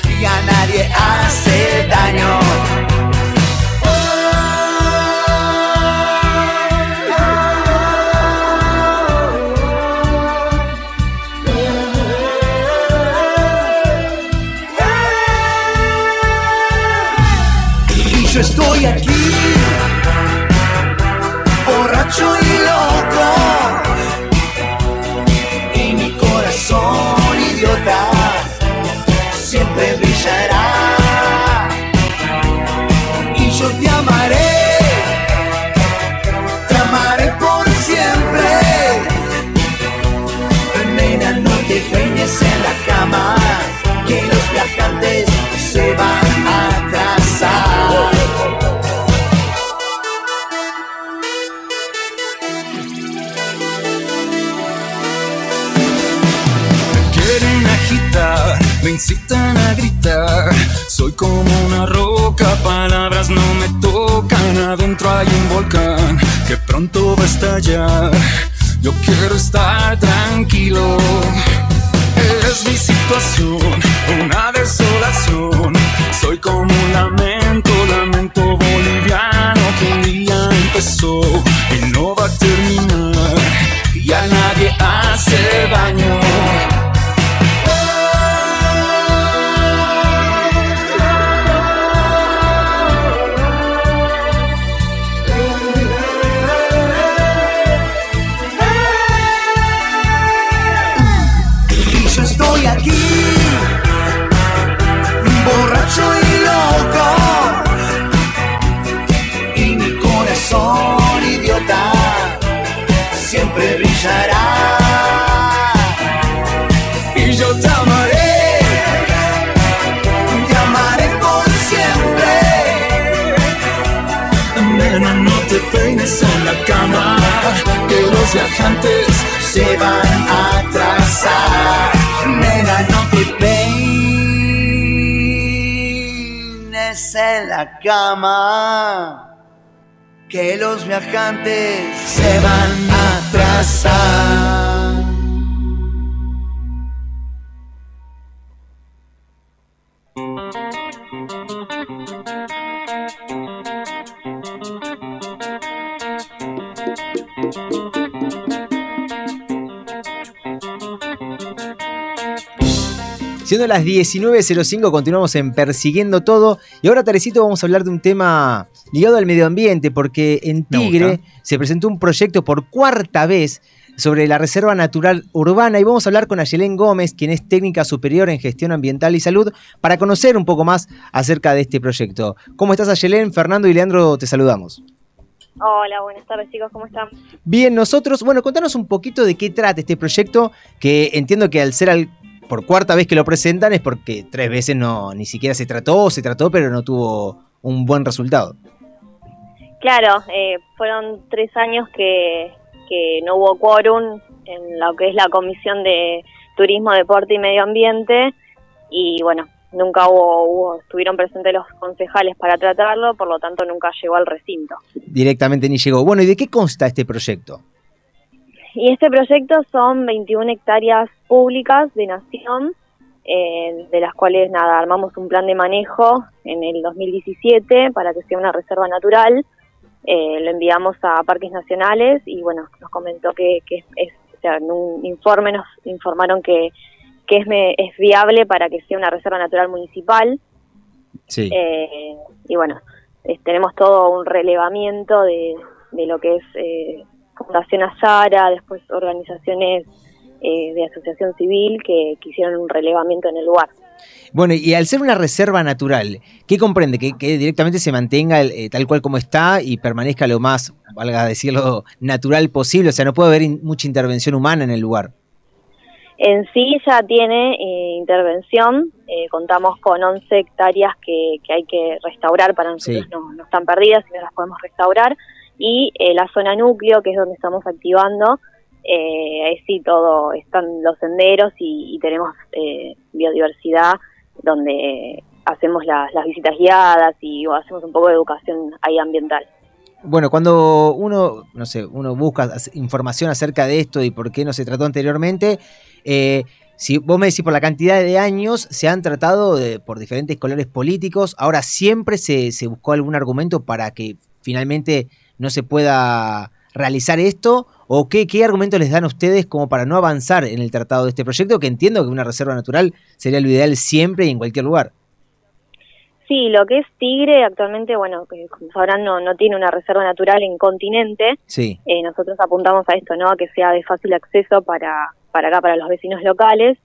Y a nadie hace daño. Estoy aquí, incitan a gritar. Soy como una roca, palabras no me tocan. Adentro hay un volcán que pronto va a estallar. Yo quiero estar tranquilo. Es mi situación, una desolación. Soy como un lamento, lamento boliviano que un día empezó y no va a terminar. Y a nadie hace daño. Se van a atrasar. Nena, no te peines en la cama. Que los viajantes se van a atrasar. Siendo las 19.05, continuamos en Persiguiendo Todo. Y ahora, Tarecito, vamos a hablar de un tema ligado al medio ambiente, porque en Tigre se presentó un proyecto por cuarta vez sobre la Reserva Natural Urbana y vamos a hablar con Ayelén Gómez, quien es técnica superior en gestión ambiental y salud, para conocer un poco más acerca de este proyecto. ¿Cómo estás Ayelén? Fernando y Leandro te saludamos. Hola, buenas tardes chicos, ¿cómo están? Bien, nosotros, bueno, contanos un poquito de qué trata este proyecto, que entiendo que al ser al, por cuarta vez que lo presentan es porque tres veces no ni siquiera se trató, o se trató, pero no tuvo un buen resultado. Claro, eh, fueron tres años que, que no hubo quórum en lo que es la Comisión de Turismo, Deporte y Medio Ambiente y bueno, nunca hubo, hubo, estuvieron presentes los concejales para tratarlo, por lo tanto nunca llegó al recinto. Directamente ni llegó. Bueno, ¿y de qué consta este proyecto? Y este proyecto son 21 hectáreas públicas de nación, eh, de las cuales nada, armamos un plan de manejo en el 2017 para que sea una reserva natural. Eh, lo enviamos a parques nacionales y bueno, nos comentó que, que es, o sea, en un informe nos informaron que que es, me, es viable para que sea una reserva natural municipal. Sí. Eh, y bueno, es, tenemos todo un relevamiento de, de lo que es eh, Fundación Azara, después organizaciones eh, de asociación civil que, que, hicieron un relevamiento en el lugar. Bueno, y al ser una reserva natural, ¿qué comprende? Que, que directamente se mantenga el, tal cual como está y permanezca lo más, valga decirlo, natural posible. O sea, no puede haber in, mucha intervención humana en el lugar en sí ya tiene eh, intervención, eh, contamos con 11 hectáreas que, que, hay que restaurar, para nosotros sí. no, no, están perdidas, sino las podemos restaurar, y eh, la zona núcleo, que es donde estamos activando, ahí sí todo, están los senderos y, y tenemos biodiversidad donde hacemos la, las visitas guiadas y o hacemos un poco de educación ahí ambiental. Bueno, cuando uno, no sé, uno busca información acerca de esto y por qué no se trató anteriormente, eh, si vos me decís por la cantidad de años, se han tratado de, por diferentes colores políticos, ahora siempre se, se, buscó algún argumento para que finalmente no se pueda realizar esto, o qué, qué argumentos les dan a ustedes como para no avanzar en el tratado de este proyecto, que entiendo que una reserva natural sería lo ideal siempre y en cualquier lugar. Sí, lo que es Tigre actualmente, bueno, como sabrán, no, no tiene una reserva natural en continente. Sí. Eh, nosotros apuntamos a esto, ¿no? A que sea de fácil acceso para, para acá, para los vecinos locales.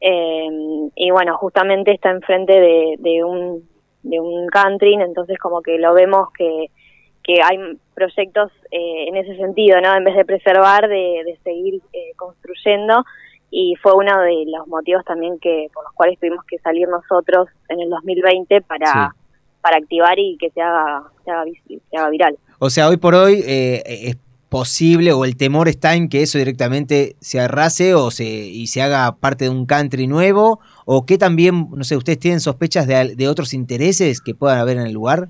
Eh, y bueno, justamente está enfrente de, de, un, de un country, entonces como que lo vemos que, que hay proyectos eh, en ese sentido, ¿no? En vez de preservar, de, de seguir eh, construyendo y fue uno de los motivos también que por los cuales tuvimos que salir nosotros en el 2020 para, sí. para activar y que se haga, se haga, se haga viral. O sea, hoy por hoy eh, es posible o el temor está en que eso directamente se arrase o se y se haga parte de un country nuevo o que también, no sé, ustedes tienen sospechas de, de otros intereses que puedan haber en el lugar.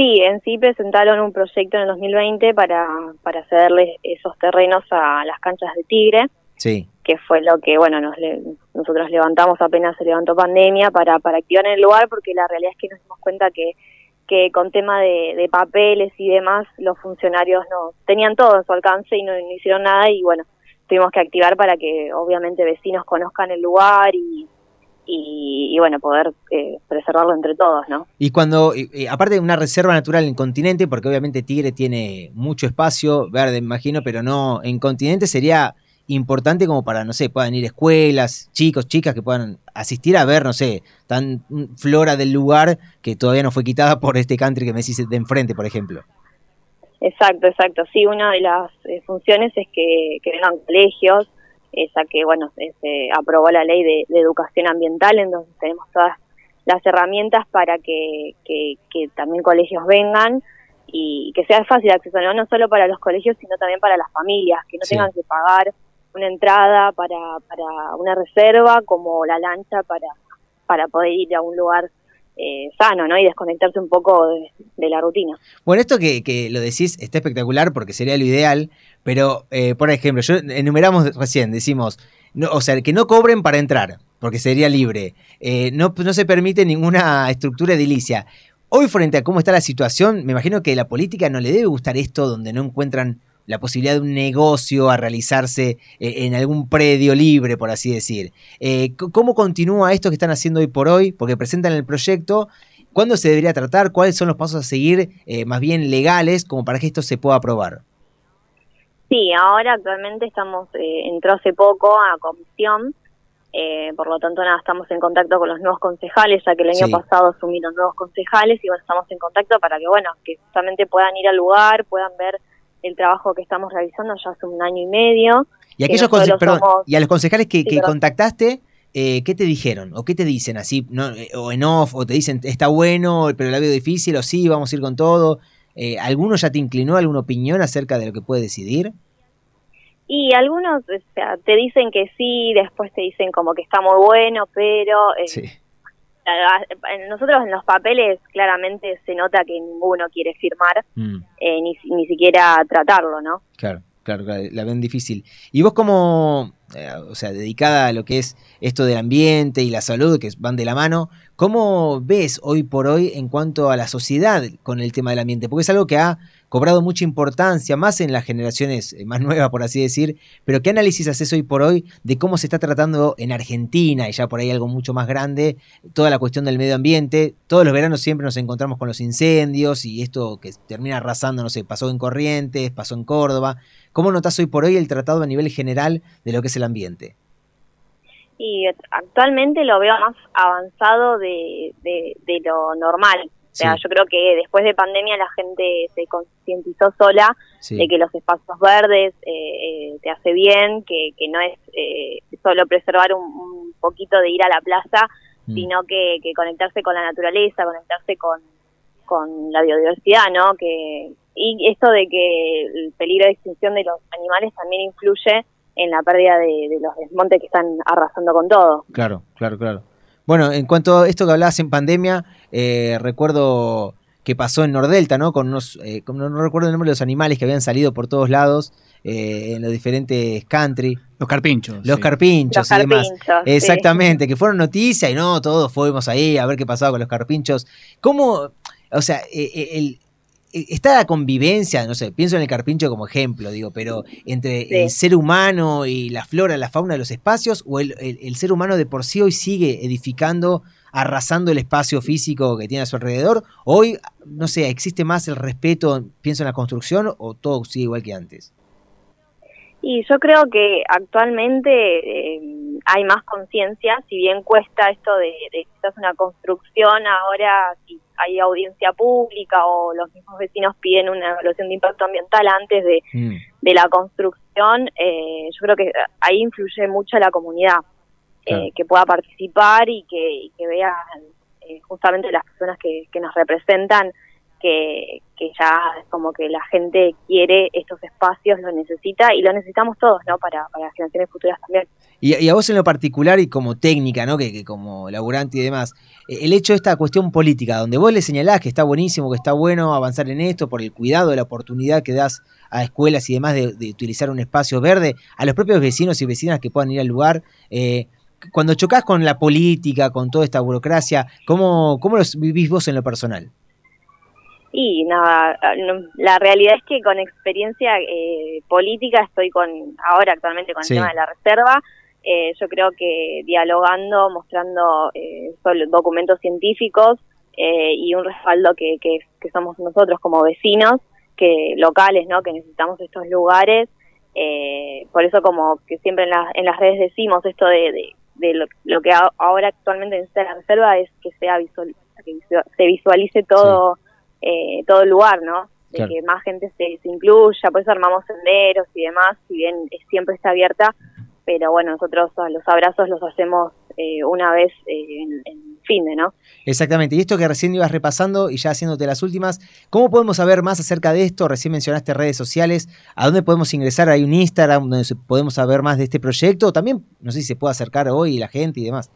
Sí, en sí presentaron un proyecto en el 2020 para, para cederles esos terrenos a las canchas de Tigre. Sí que fue lo que, bueno, nos le, nosotros levantamos apenas se levantó pandemia para, para activar en el lugar, porque la realidad es que nos dimos cuenta que, que con tema de, de papeles y demás, los funcionarios no tenían todo a su alcance y no, no, hicieron nada y bueno, tuvimos que activar para que obviamente vecinos conozcan el lugar y, y, y bueno, poder eh, preservarlo entre todos, ¿no? Y cuando, aparte de una reserva natural en continente, porque obviamente Tigre tiene mucho espacio verde, imagino, pero no en continente sería importante como para, no sé, puedan ir escuelas, chicos, chicas que puedan asistir a ver, no sé, tan flora del lugar que todavía no fue quitada por este country que me decís de enfrente, por ejemplo. Exacto, exacto. Sí, una de las eh, funciones es que, que vengan colegios, esa que, bueno, se, se aprobó la ley de, de, educación ambiental, entonces tenemos todas las herramientas para que, que, que también colegios vengan y que sea fácil acceso, ¿no? no solo para los colegios, sino también para las familias, que no sí. tengan que pagar una entrada para, para una reserva como la lancha para, para poder ir a un lugar eh, sano, ¿no? Y desconectarse un poco de, la rutina. Bueno, esto que, que, lo decís está espectacular porque sería lo ideal, pero, eh, por ejemplo, yo enumeramos recién, decimos, o sea, que no cobren para entrar, porque sería libre. Eh, no, no se permite ninguna estructura edilicia. Hoy, frente a cómo está la situación, me imagino que la política no le debe gustar esto donde no encuentran la posibilidad de un negocio a realizarse eh, en algún predio libre, por así decir. Eh, ¿Cómo continúa esto que están haciendo hoy por hoy? Porque presentan el proyecto. ¿Cuándo se debería tratar? ¿Cuáles son los pasos a seguir, eh, más bien legales, como para que esto se pueda aprobar? Sí, ahora actualmente estamos, eh, entró hace poco a comisión, eh, por lo tanto nada, estamos en contacto con los nuevos concejales, ya que el año Sí. pasado asumieron nuevos concejales y bueno, estamos en contacto para que bueno, que justamente puedan ir al lugar, puedan ver el trabajo que estamos realizando ya hace un año y medio. Y, que aquellos perdón, somos- y a los concejales que, Sí, que perdón. contactaste, eh, ¿qué te dijeron? ¿O qué te dicen así? No, eh, o en off, o te dicen, está bueno, pero la veo difícil, o sí, vamos a ir con todo. Eh, ¿Alguno ya te inclinó alguna opinión acerca de lo que puede decidir? Y algunos o sea, te dicen que sí, después te dicen como que está muy bueno, pero eh, Sí. Nosotros en los papeles claramente se nota que ninguno quiere firmar, Mm. eh, ni, ni siquiera tratarlo, ¿no? Claro, claro, claro, la ven difícil. Y vos como, eh, o sea, dedicada a lo que es esto del ambiente y la salud, que van de la mano, ¿cómo ves hoy por hoy en cuanto a la sociedad con el tema del ambiente? Porque es algo que ha cobrado mucha importancia, más en las generaciones eh, más nuevas, por así decir, pero ¿qué análisis haces hoy por hoy de cómo se está tratando en Argentina y ya por ahí algo mucho más grande, toda la cuestión del medio ambiente? Todos los veranos siempre nos encontramos con los incendios y esto que termina arrasando, no sé, pasó en Corrientes, pasó en Córdoba. ¿Cómo notas hoy por hoy el tratado a nivel general de lo que es el ambiente? Y actualmente lo veo más avanzado de, de, de lo normal. O sea, Sí. yo creo que después de pandemia la gente se concientizó sola Sí. de que los espacios verdes eh, eh, te hace bien, que, que no es eh, solo preservar un, un poquito de ir a la plaza, Mm. sino que, que conectarse con la naturaleza, conectarse con, con la biodiversidad, ¿no? Que, y esto de que el peligro de extinción de los animales también influye en la pérdida de, de los desmontes que están arrasando con todo. Claro, claro, claro. Bueno, en cuanto a esto que hablabas en pandemia, eh, recuerdo que pasó en Nordelta, ¿no? Con unos, eh, con- no, no recuerdo el nombre de los animales que habían salido por todos lados eh, en los diferentes country. Los carpinchos. Los sí. carpinchos Los y demás. carpinchos, sí. Exactamente, que fueron noticias y no, todos fuimos ahí a ver qué pasaba con los carpinchos. ¿Cómo, o sea, eh, eh, el, eh, está la convivencia, no sé, pienso en el carpincho como ejemplo, digo, pero entre Sí. el ser humano y la flora, la fauna de los espacios, o el, el- el ser humano de por sí hoy sigue edificando, arrasando el espacio físico que tiene a su alrededor? Hoy, no sé, ¿existe más el respeto, pienso en la construcción, o todo sigue igual que antes? Y yo creo que actualmente eh, hay más conciencia, si bien cuesta esto de, de quizás una construcción, ahora si hay audiencia pública o los mismos vecinos piden una evaluación de impacto ambiental antes de, Mm. de la construcción, eh, yo creo que ahí influye mucho la comunidad, Claro. eh, que pueda participar y que, y que vean eh, justamente las personas que, que nos representan que, que ya es como que la gente quiere estos espacios, lo necesita y lo necesitamos todos, ¿no? Para, para las generaciones futuras también. Y, y a vos en lo particular y como técnica, ¿no? Que, que como laburante y demás, eh, el hecho de esta cuestión política, donde vos le señalás que está buenísimo, que está bueno avanzar en esto por el cuidado, la oportunidad que das a escuelas y demás de, de utilizar un espacio verde, a los propios vecinos y vecinas que puedan ir al lugar, eh, cuando chocas con la política, con toda esta burocracia, ¿cómo, cómo los vivís vos en lo personal? Y nada, no- la realidad es que con experiencia eh, política estoy con, ahora actualmente con Sí. el tema de la reserva, eh, yo creo que dialogando, mostrando eh, solo documentos científicos eh, y un respaldo que, que, que somos nosotros como vecinos, que locales, ¿no? Que necesitamos estos lugares. eh, por eso como que siempre en, la- en las redes decimos esto de, de, de lo, lo que a- ahora actualmente necesita la reserva es que sea visual, que se visualice todo eh, todo el lugar, ¿no? De Claro. que más gente se, se incluya, por eso armamos senderos y demás, si bien siempre está abierta, pero bueno, nosotros los abrazos los hacemos eh, una vez eh, en, en Exactamente, y esto que recién ibas repasando y ya haciéndote las últimas, ¿cómo podemos saber más acerca de esto? Recién mencionaste redes sociales, ¿a dónde podemos ingresar? ¿Hay un Instagram donde se- podemos saber más de este proyecto? También, no sé si se puede acercar hoy la gente y demás.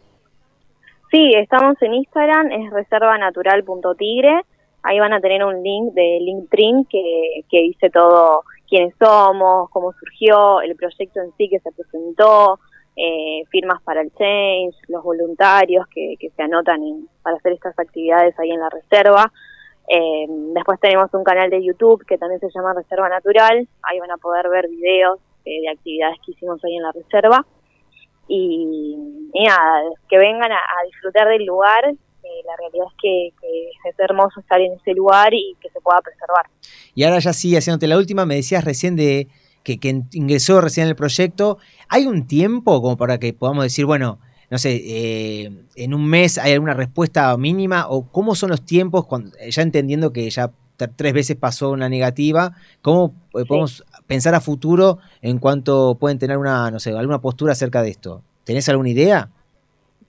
Sí, estamos en Instagram, es reservanatural.tigre. Ahí van a tener un link de Linktree que, que dice todo quiénes somos, cómo surgió, el proyecto en sí que se presentó, eh, firmas para el change, los voluntarios que, que se anotan en- para hacer estas actividades ahí en la reserva. Eh, después tenemos un canal de YouTube que también se llama Reserva Natural. Ahí van a poder ver videos eh, de actividades que hicimos ahí en la reserva y, nada, que vengan a, a disfrutar del lugar. eh, la realidad es que, que es hermoso estar en ese lugar y que se pueda preservar. Y ahora ya sí, haciéndote la última, me decías recién de que, que ingresó recién en el proyecto, ¿hay un tiempo como para que podamos decir, bueno, no sé, eh, en un mes hay alguna respuesta mínima? ¿O cómo son los tiempos, cuando, ya entendiendo que ya tres veces pasó una negativa, cómo eh, podemos pensar a futuro en cuanto pueden tener una, no sé, alguna postura acerca de esto? ¿Tenés alguna idea?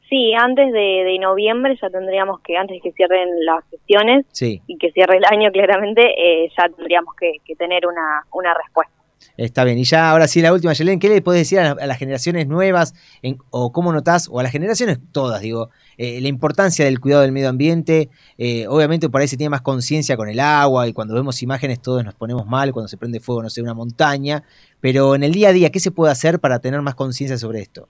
Sí, antes de, de noviembre ya tendríamos que, antes que cierren las sesiones Sí. y que cierre el año claramente, eh, ya tendríamos que, que tener una, una respuesta. Está bien. Y ya ahora sí, la última, Yelén, ¿qué le puedes decir a, a las generaciones nuevas en- o cómo notás, o a las generaciones todas, digo, eh, la importancia del cuidado del medio ambiente? Eh, obviamente por ahí se tiene más conciencia con el agua y cuando vemos imágenes todos nos ponemos mal cuando se prende fuego, no sé, una montaña, pero en el día a día, ¿qué se puede hacer para tener más conciencia sobre esto?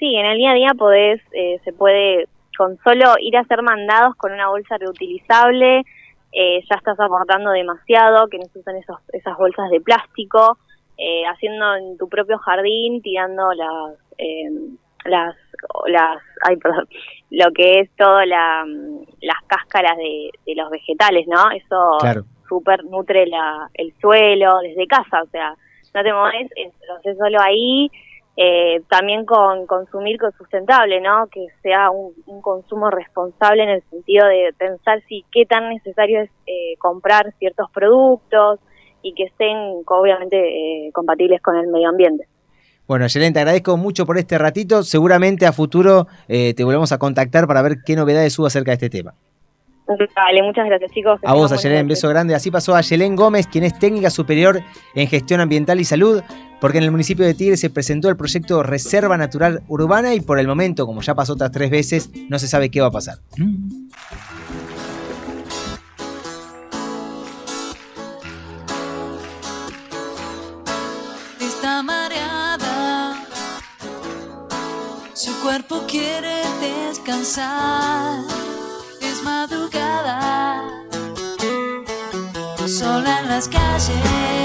Sí, en el día a día podés, eh, se puede con solo ir a hacer mandados con una bolsa reutilizable, eh, ya estás aportando demasiado, que no se usen esos, esas bolsas de plástico, eh, haciendo en tu propio jardín, tirando las, eh, las, las, ay, perdón, lo que es todo la, las cáscaras de, de los vegetales, ¿no? Eso Claro. súper nutre la, el suelo desde casa, o sea, no te mueves, lo haces solo ahí, eh, también con consumir con sustentable, ¿no? Que sea un, consumo responsable en el sentido de pensar si qué tan necesario es eh, comprar ciertos productos y que estén obviamente eh, compatibles con el medio ambiente. Bueno, Yelén, te agradezco mucho por este ratito. Seguramente a futuro eh, te volvemos a contactar para ver qué novedades hubo acerca de este tema. Vale, muchas gracias chicos. A vos, Ayelén, beso grande. Así pasó a Ayelén Gómez, quien es técnica superior en gestión ambiental y salud, porque en el municipio de Tigre se presentó el proyecto Reserva Natural Urbana y por el momento, como ya pasó otras tres veces, no se sabe qué va a pasar. está mareada. Su cuerpo quiere descansar. Sola en las calles.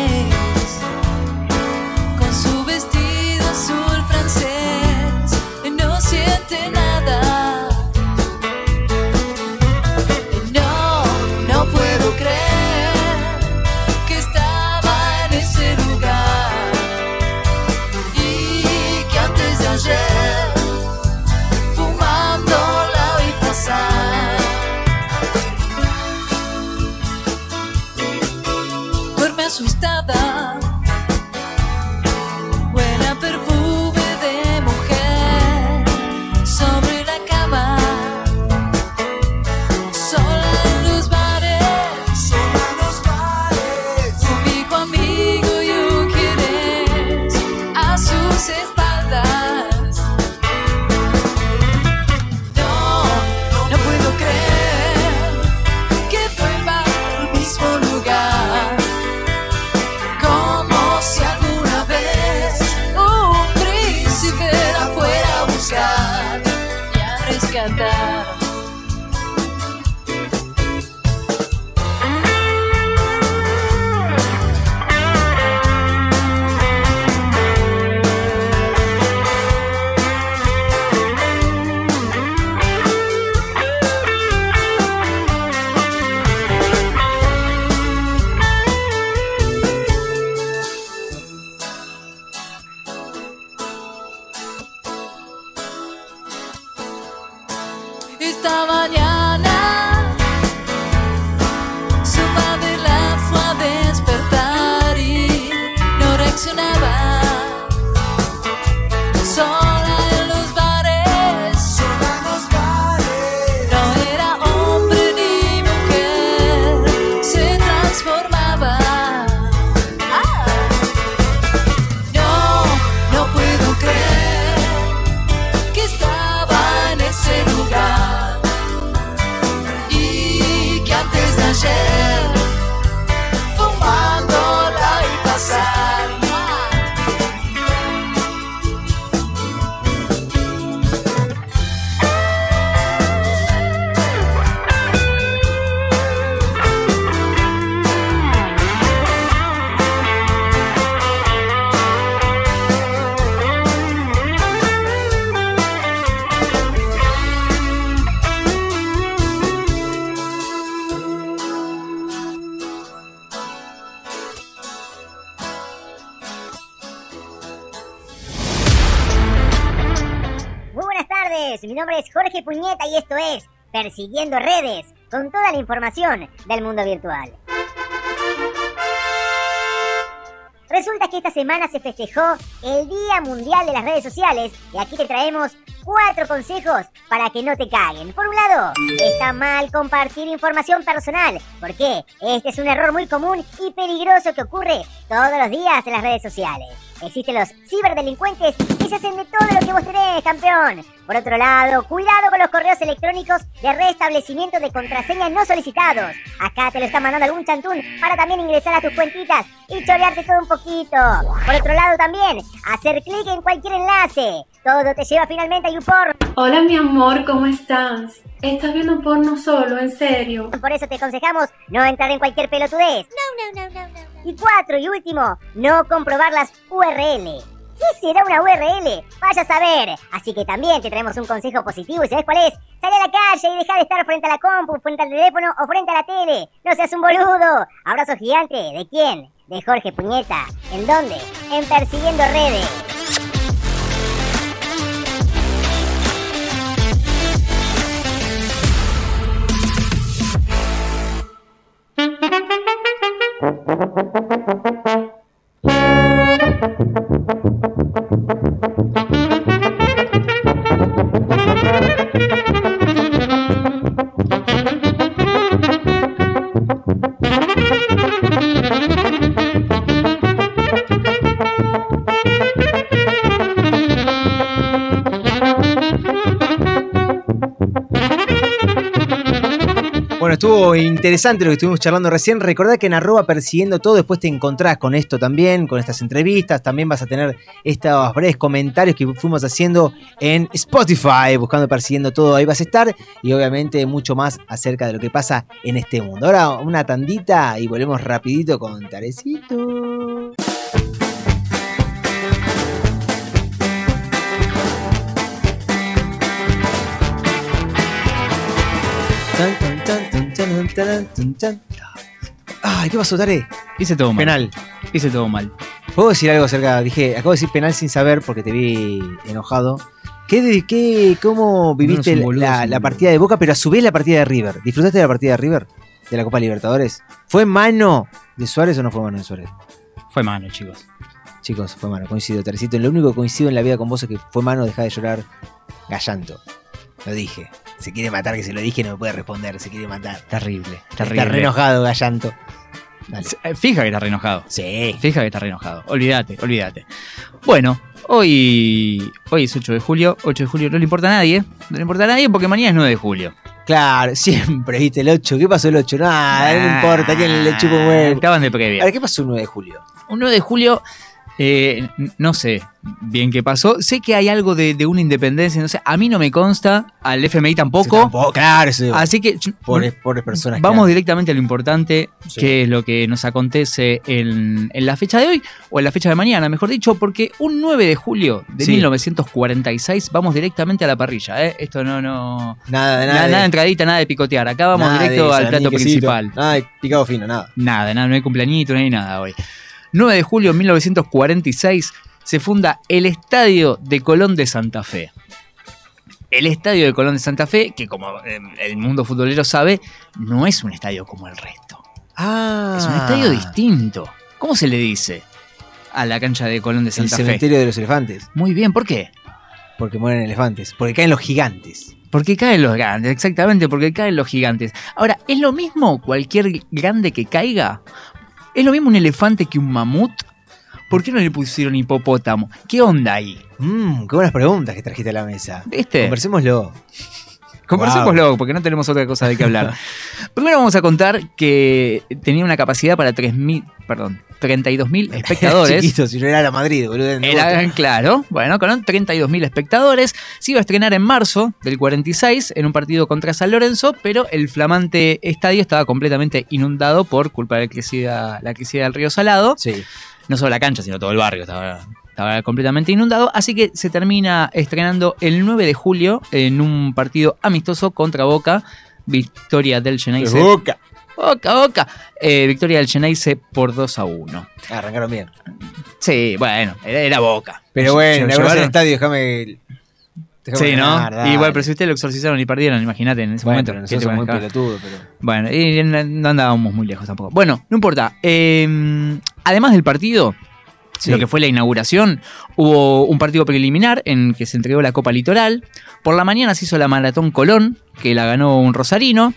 Persiguiendo Redes, con toda la información del mundo virtual. Resulta que esta semana se festejó el Día Mundial de las Redes Sociales y aquí te traemos cuatro consejos para que no te caguen. Por un lado, está mal compartir información personal. ¿Por qué? Este es un error muy común y peligroso que ocurre todos los días en las redes sociales. Existen los ciberdelincuentes que se hacen de todo lo que vos tenés, campeón. Por otro lado, cuidado con los correos electrónicos de restablecimiento de contraseñas no solicitados. Acá te lo está mandando algún chantún para también ingresar a tus cuentitas y chorearte todo un poquito. Por otro lado también, hacer clic en cualquier enlace. Todo te lleva finalmente a YouPorn. Hola mi amor, ¿cómo estás? ¿Estás viendo porno solo, en serio? Por eso te aconsejamos no entrar en cualquier pelotudez. No, no, no, no, no. Y cuatro y último, no comprobar las URL. ¿Qué será una URL? Vaya a saber. Así que también te traemos un consejo positivo y ¿sabes cuál es? Sal a la calle y deja de estar frente a la compu, frente al teléfono o frente a la tele. No seas un boludo. Abrazo gigante. ¿De quién? De Jorge Puñeta. ¿En dónde? En Persiguiendo Redes. Interesante lo que estuvimos charlando recién. Recordá que en arroba persiguiendo todo, después te encontrás con esto también, con estas entrevistas. También vas a tener estos breves comentarios que fuimos haciendo en Spotify, buscando persiguiendo todo. Ahí vas a estar. Y obviamente mucho más acerca de lo que pasa en este mundo. Ahora una tandita y volvemos rapidito con Tarecito. Tan, tan, tan, Ay, ¿qué pasó, Tare? Hice todo mal. Penal. Hice todo mal. ¿Puedo decir algo acerca? Dije, acabo de decir penal sin saber porque te vi enojado. ¿Qué, qué, ¿Cómo viviste boludo, la, la partida de Boca, pero a su vez la partida de River? ¿Disfrutaste de la partida de River? ¿De la Copa Libertadores? ¿Fue mano de Suárez o no fue mano de Suárez? Fue mano, chicos. Chicos, fue mano, coincido, Tarecito. Lo único que coincido en la vida con vos es que fue mano, deja de llorar. Gallanto. Lo dije. Se quiere matar, que se lo dije, no me puede responder. Se quiere matar. Terrible. Está Terrible. re enojado, Gallanto. Dale. Eh, Fija que está re enojado. Sí. Fija que está re enojado. Olvídate, olvídate. Bueno, hoy, hoy es 8 de julio. 8 de julio no le importa a nadie. No le importa a nadie porque mañana es 9 de julio. Claro, siempre, viste, el 8. ¿Qué pasó el 8? No, no importa, ¿a quién le chupo huevo? Estaban de previa. ver, ¿qué pasó el 9 de julio? Un 9 de julio, eh, no sé bien qué pasó. Sé que hay algo de, de una independencia, no sé, a mí no me consta, al FMI tampoco. Tampoco, claro. Así que Pobres, pobres personas. vamos directamente a lo importante, Sí. que es lo que nos acontece en, en la fecha de hoy, o en la fecha de mañana, mejor dicho, porque un 9 de julio de Sí. 1946 vamos directamente a la parrilla. ¿eh? Esto no, no. Nada, de Nada, nada. nada, de- de entradita, nada de picotear. Acá vamos nada directo al plato principal. Nada de picado fino, nada. Nada, nada, no hay cumpleañito, no hay nada hoy. 9 de julio de 1946 se funda el Estadio de Colón de Santa Fe. El Estadio de Colón de Santa Fe, que como eh, el mundo futbolero sabe, no es un estadio como el resto. Ah. Es un estadio distinto. ¿Cómo se le dice a la cancha de Colón de El Santa Fe? cementerio de los elefantes. Muy bien, ¿por qué? Porque mueren elefantes. Porque caen los gigantes. Porque caen los grandes, exactamente, porque caen los gigantes. Ahora, ¿es lo mismo cualquier grande que caiga? ¿Es lo mismo un elefante que un mamut? ¿Por qué no le pusieron hipopótamo? ¿Qué onda ahí? Mmm, qué buenas preguntas que trajiste a la mesa. ¿Viste? Conversémoslo. Conversémoslo, porque no tenemos otra cosa de qué hablar. Primero vamos a contar que tenía una capacidad para 3.000, perdón, 32.000 espectadores. Chiquito, si no era la Madrid, boludo. Era, claro, bueno, con 32.000 espectadores. Se iba a estrenar en marzo del 46 en un partido contra San Lorenzo, pero el flamante estadio estaba completamente inundado por culpa de la crecida, la crecida del río Salado. Sí. No solo la cancha, sino todo el barrio estaba, estaba completamente inundado. Así que se termina estrenando el 9 de julio en un partido amistoso contra Boca. Victoria del Geneise. Boca. Boca, Boca. Eh, victoria del Geneise por 2 a 1. Arrancaron bien. Sí, bueno, era, era Boca. Pero bueno, llevaron- estadio, déjame. Sí, ¿no? ganar, bueno, pero si ustedes lo exorcizaron y perdieron, imagínate en ese Bueno, momento. pero ¿qué nosotros muy dejar? pelotudos, pero... Bueno, y no no andábamos muy lejos tampoco. Bueno, no importa. Eh, además del partido, Sí. lo que fue la inauguración, hubo un partido preliminar en que se entregó la Copa Litoral. Por la mañana se hizo la Maratón Colón, que la ganó un rosarino.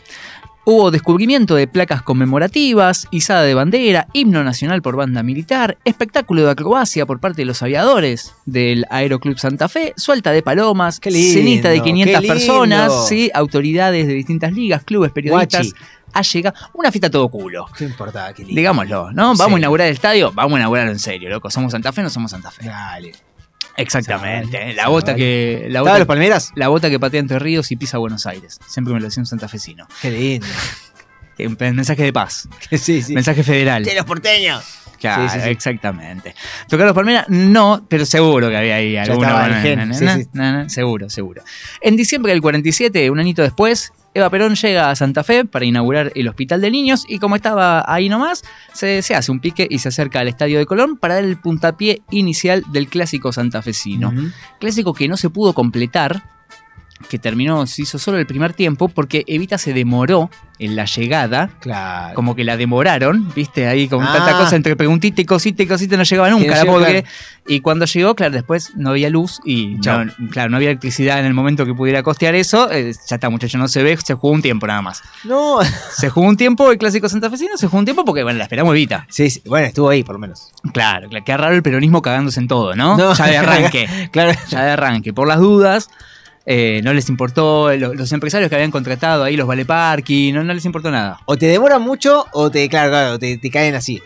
Hubo descubrimiento de placas conmemorativas, izada de bandera, himno nacional por banda militar, espectáculo de acrobacia por parte de los aviadores del Aeroclub Santa Fe, suelta de palomas, lindo, cenita de 500 qué lindo. personas, ¿sí? autoridades de distintas ligas, clubes, periodistas. Guachi. Ha llegado una fiesta todo culo. ¿Qué importa? Qué lindo. Digámoslo, ¿no? Vamos Sí. a inaugurar el estadio, vamos a inaugurarlo en serio, loco. ¿Somos Santa Fe o no somos Santa Fe? Dale. Exactamente. La bota que. La ¿Estaba bota, los Palmeras? La bota que patea entre ríos y pisa Buenos Aires. Siempre me lo decía un santafesino. Qué lindo. Un mensaje de paz. sí, sí. Mensaje federal. ¡De los porteños! Claro, Sí, sí, sí. exactamente. ¿Tocar los Palmeras? No, pero seguro que había ahí estaba el na, na, na, seguro, seguro. En diciembre del 47, un añito después, Eva Perón llega a Santa Fe para inaugurar el Hospital de Niños y como estaba ahí nomás, se, se hace un pique y se acerca al Estadio de Colón para dar el puntapié inicial del clásico santafesino. Clásico que no se pudo completar, que terminó, se hizo solo el primer tiempo porque Evita se demoró en la llegada. Claro. Como que la demoraron, viste, ahí con Ah. tanta cosa entre preguntita y cosita y cosita no llegaba nunca, la pobre. Y cuando llegó, claro, después no había luz y no, claro, no había electricidad en el momento que pudiera costear eso. eh, ya está, muchacho, no se ve, se jugó un tiempo nada más. No. Se jugó un tiempo el clásico santafesino, se jugó un tiempo porque, bueno, la esperamos Evita. Sí, sí, bueno, estuvo ahí por lo menos. Claro, claro, qué raro el peronismo cagándose en todo, ¿no? No. Ya de arranque. Claro. Ya de arranque. Por las dudas, eh, no les importó, lo- los empresarios que habían contratado ahí, los vale parking, no, no les importó nada. O te demoran mucho o te, claro, claro, te, te caen así.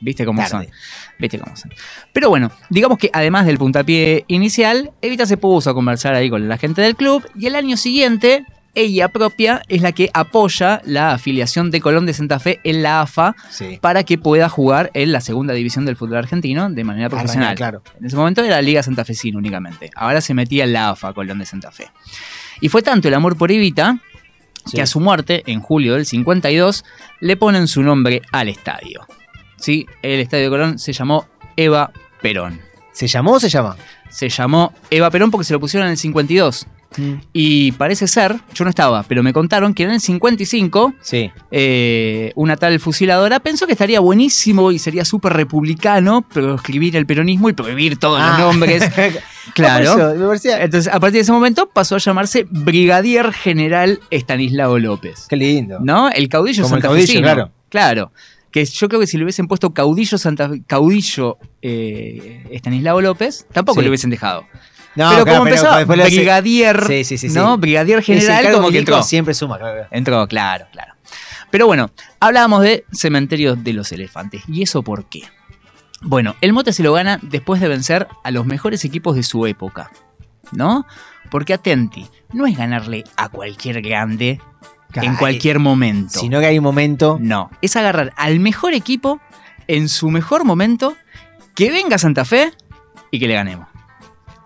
¿Viste cómo Tarde. son? ¿Viste cómo son? Pero bueno, digamos que además del puntapié inicial, Evita se puso a conversar ahí con la gente del club y el año siguiente ella propia es la que apoya la afiliación de Colón de Santa Fe en la AFA Sí. para que pueda jugar en la segunda división del fútbol argentino de manera profesional. claro. En ese momento era Liga Santafesina únicamente. Ahora se metía en la AFA Colón de Santa Fe. Y fue tanto el amor por Evita Sí. que a su muerte, en julio del 52, le ponen su nombre al estadio. ¿Sí? El estadio de Colón se llamó Eva Perón. ¿Se llamó o se llama? Se llamó Eva Perón porque se lo pusieron en el 52. Y parece ser, yo no estaba, pero me contaron que en el 55 Sí. eh, una tal fusiladora pensó que estaría buenísimo y sería súper republicano proscribir el peronismo y prohibir todos Ah. los nombres. claro. Eso, parecía- Entonces, a partir de ese momento pasó a llamarse Brigadier General Estanislao López. Qué lindo. ¿No? El caudillo Como el santafesino. caudillo, claro. Claro. Que yo creo que si le hubiesen puesto caudillo Santa caudillo eh, Estanislao López, tampoco Sí. le hubiesen dejado. No, pero claro, como pero empezó hace- brigadier, Sí, sí, sí, sí. ¿no? Brigadier general como que entró. siempre suma, claro. Entró, claro, claro. Pero bueno, hablábamos de Cementerio de los Elefantes. ¿Y eso por qué? Bueno, el mote se lo gana después de vencer a los mejores equipos de su época, ¿no? Porque atenti, no es ganarle a cualquier grande en cualquier momento. Sino que hay un momento. No, es agarrar al mejor equipo en su mejor momento, que venga a Santa Fe y que le ganemos.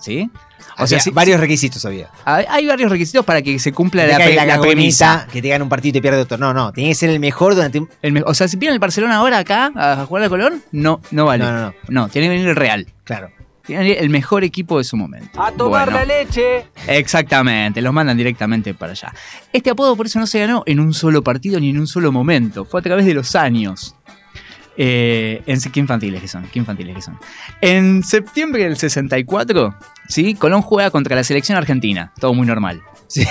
¿Sí? O sea, sí- varios requisitos había. hay hay varios requisitos para que se cumpla la, la, la premisa. que te gane un partido y te pierde otro. No, no. Tiene que ser el mejor durante un. El me- o sea, si viene el Barcelona ahora acá a jugar al Colón, no, no vale. No, no, no. No, tiene que venir el Real. Claro. Tiene que venir el mejor equipo de su momento. A tomar Bueno, la leche. Exactamente, los mandan directamente para allá. Este apodo por eso no se ganó en un solo partido ni en un solo momento. Fue a través de los años. Eh, en, qué infantiles que son, infantiles que son. En septiembre del 64, ¿sí? Colón juega contra la selección argentina. Todo muy normal. Sí.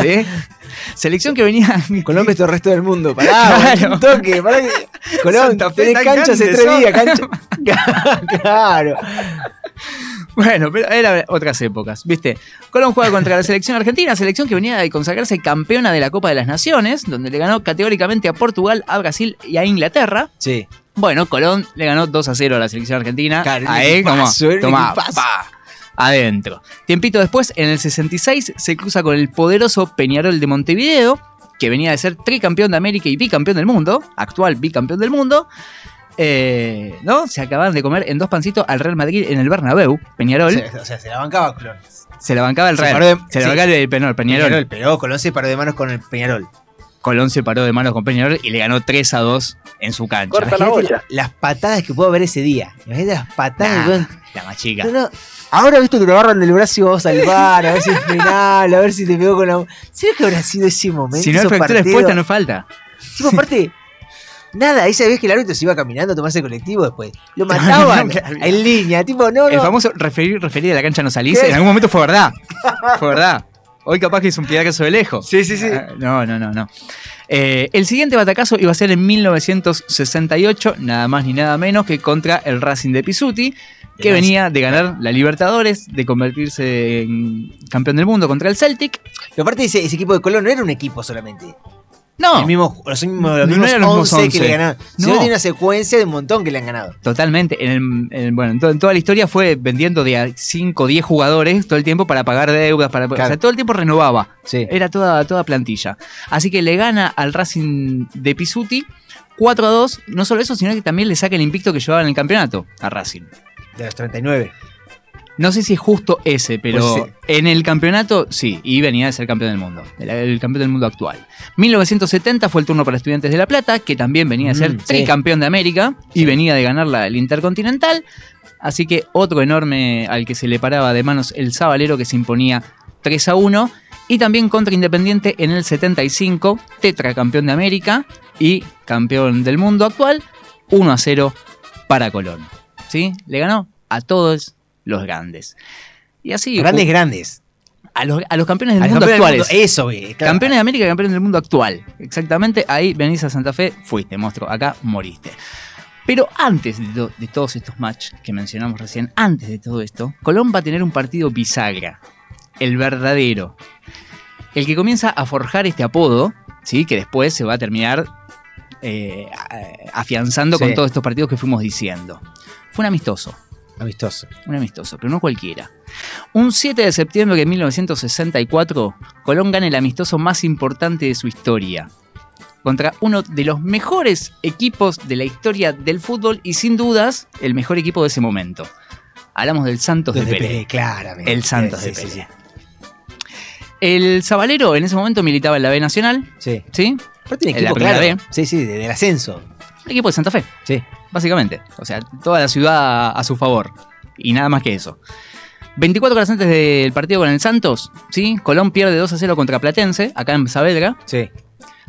¿Sí? Selección que venía. Colombia es todo el resto del mundo. Pará, Claro. un toque. Pará Fe tenés cancha hace tres días. Cancha. claro. Bueno, pero eran otras épocas, ¿viste? Colón juega contra la selección argentina, selección que venía de consagrarse campeona de la Copa de las Naciones, donde le ganó categóricamente a Portugal, a Brasil y a Inglaterra. Sí. Bueno, Colón le ganó 2 a 0 a la selección argentina. Claro, a un él, como, era equipazo. pa, adentro. Tiempito después, en el 66, se cruza con el poderoso Peñarol de Montevideo, que venía de ser tricampeón de América y bicampeón del mundo, actual bicampeón del mundo. Eh, ¿No? Se acaban de comer en dos pancitos al Real Madrid en el Bernabéu, Peñarol. Se- o sea, se la bancaba Colón. Se la bancaba el Real. de- se la sí. bancaba el Peñarol. Peñarol. Peñarol, pero Colón se paró de manos con el Peñarol. Colón se paró de manos con Peñarol y le ganó 3 a 2 en su cancha. Imagínate la- las patadas que pudo haber ese día. Imagínate las patadas Nah. que La más chica. No, no. Ahora viste que te agarran del brazo y vos al bar, a ver si es penal, a ver si te pegó con la. ¿Sabes qué habrá sido ese momento? Si no hay fractura expuesta, no falta. Tipo, aparte, nada, esa vez que el árbitro se iba caminando a tomarse el colectivo después. Lo mataban en línea, tipo, no, no. El famoso referir, referir a la cancha no salís, ¿Qué? en algún momento fue verdad. Fue verdad. Hoy capaz que es un pidacazo de lejos. Sí, sí, sí. no, no, no, no. Eh, el siguiente batacazo iba a ser en 1968, nada más ni nada menos que contra el Racing de Pisuti, que venía de ganar la Libertadores, de convertirse en campeón del mundo contra el Celtic. Pero aparte ese, ese equipo de Colón no era un equipo solamente. No. El mismo, los mismos, los No mismos eran los mismos 11 que 11. le ganaron. No. Sino tiene una secuencia de un montón que le han ganado. Totalmente. En el- en el- bueno, en, to- en toda la historia fue vendiendo de 5 o 10 jugadores todo el tiempo para pagar deudas, para, o sea, todo el tiempo renovaba. Era toda, toda plantilla. Así que le gana al Racing de Pisuti 4 a 2. No solo eso, sino que también le saca el invicto que llevaba en el campeonato a Racing. De los 39. No sé si es justo ese, pero Pues sí. en el campeonato sí, y venía de ser campeón del mundo, el, el campeón del mundo actual. 1970 fue el turno para Estudiantes de La Plata, que también venía de ser Mm, sí. tricampeón de América y venía de ganar la, el Intercontinental. Así que otro enorme al que se le paraba de manos el Sabalero que se imponía 3 a 1. Y también contra Independiente en el 75, tetracampeón de América y campeón del mundo actual, 1 a 0 para Colón. ¿Sí? Le ganó a todos los grandes. Y así. Grandes, grandes. A los, a los campeones del A mundo campeones del actuales. mundo, eso, güey, claro. Campeones de América campeones del mundo actual. Exactamente, ahí venís a Santa Fe, fuiste, monstruo. Acá moriste. Pero antes de, to- de todos estos matches que mencionamos recién, antes de todo esto, Colón va a tener un partido bisagra. El verdadero. El que comienza a forjar este apodo, ¿sí? que después se va a terminar eh, afianzando Sí. con todos estos partidos que fuimos diciendo. Fue un amistoso. Amistoso. Un amistoso, pero no cualquiera. Un 7 de septiembre de 1964, Colón gana el amistoso más importante de su historia. Contra uno de los mejores equipos de la historia del fútbol y sin dudas el mejor equipo de ese momento. Hablamos del Santos de Los de Pelé. Pelé, claramente. El Santos Sí, de Pelé. sí. El Zabalero en ese momento militaba en la B Nacional. Sí. ¿Sí? Pero tiene En la equipo, claro. B. Sí, sí, de- del ascenso. El equipo de Santa Fe. Sí. Básicamente. O sea, toda la ciudad a su favor. Y nada más que eso. 24 horas antes del partido con el Santos, ¿sí? Colón pierde 2 a 0 contra Platense, acá en Saavedra. Sí.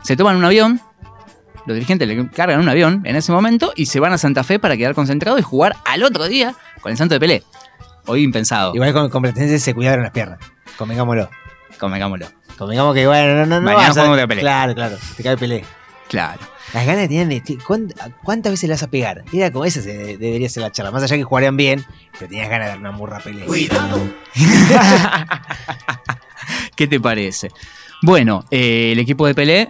Se toman un avión. Los dirigentes le cargan un avión en ese momento y se van a Santa Fe para quedar concentrados y jugar al otro día con el Santos de Pelé. Hoy impensado. Igual con, con Platense se cuidaron las piernas. Convengámoslo. Convengámoslo. Convengamos que, bueno, no, no, no. Mañana vas a- Pelé. Claro, claro. Te cae Pelé. Claro. Las ganas que tenían de. ti- ¿cuánt- ¿Cuántas veces le vas a pegar? Era como esa se- debería ser la charla. Más allá que jugarían bien, pero tenías ganas de dar una murra a Pelé. Cuidado. ¿Qué te parece? Bueno, eh, el equipo de Pelé,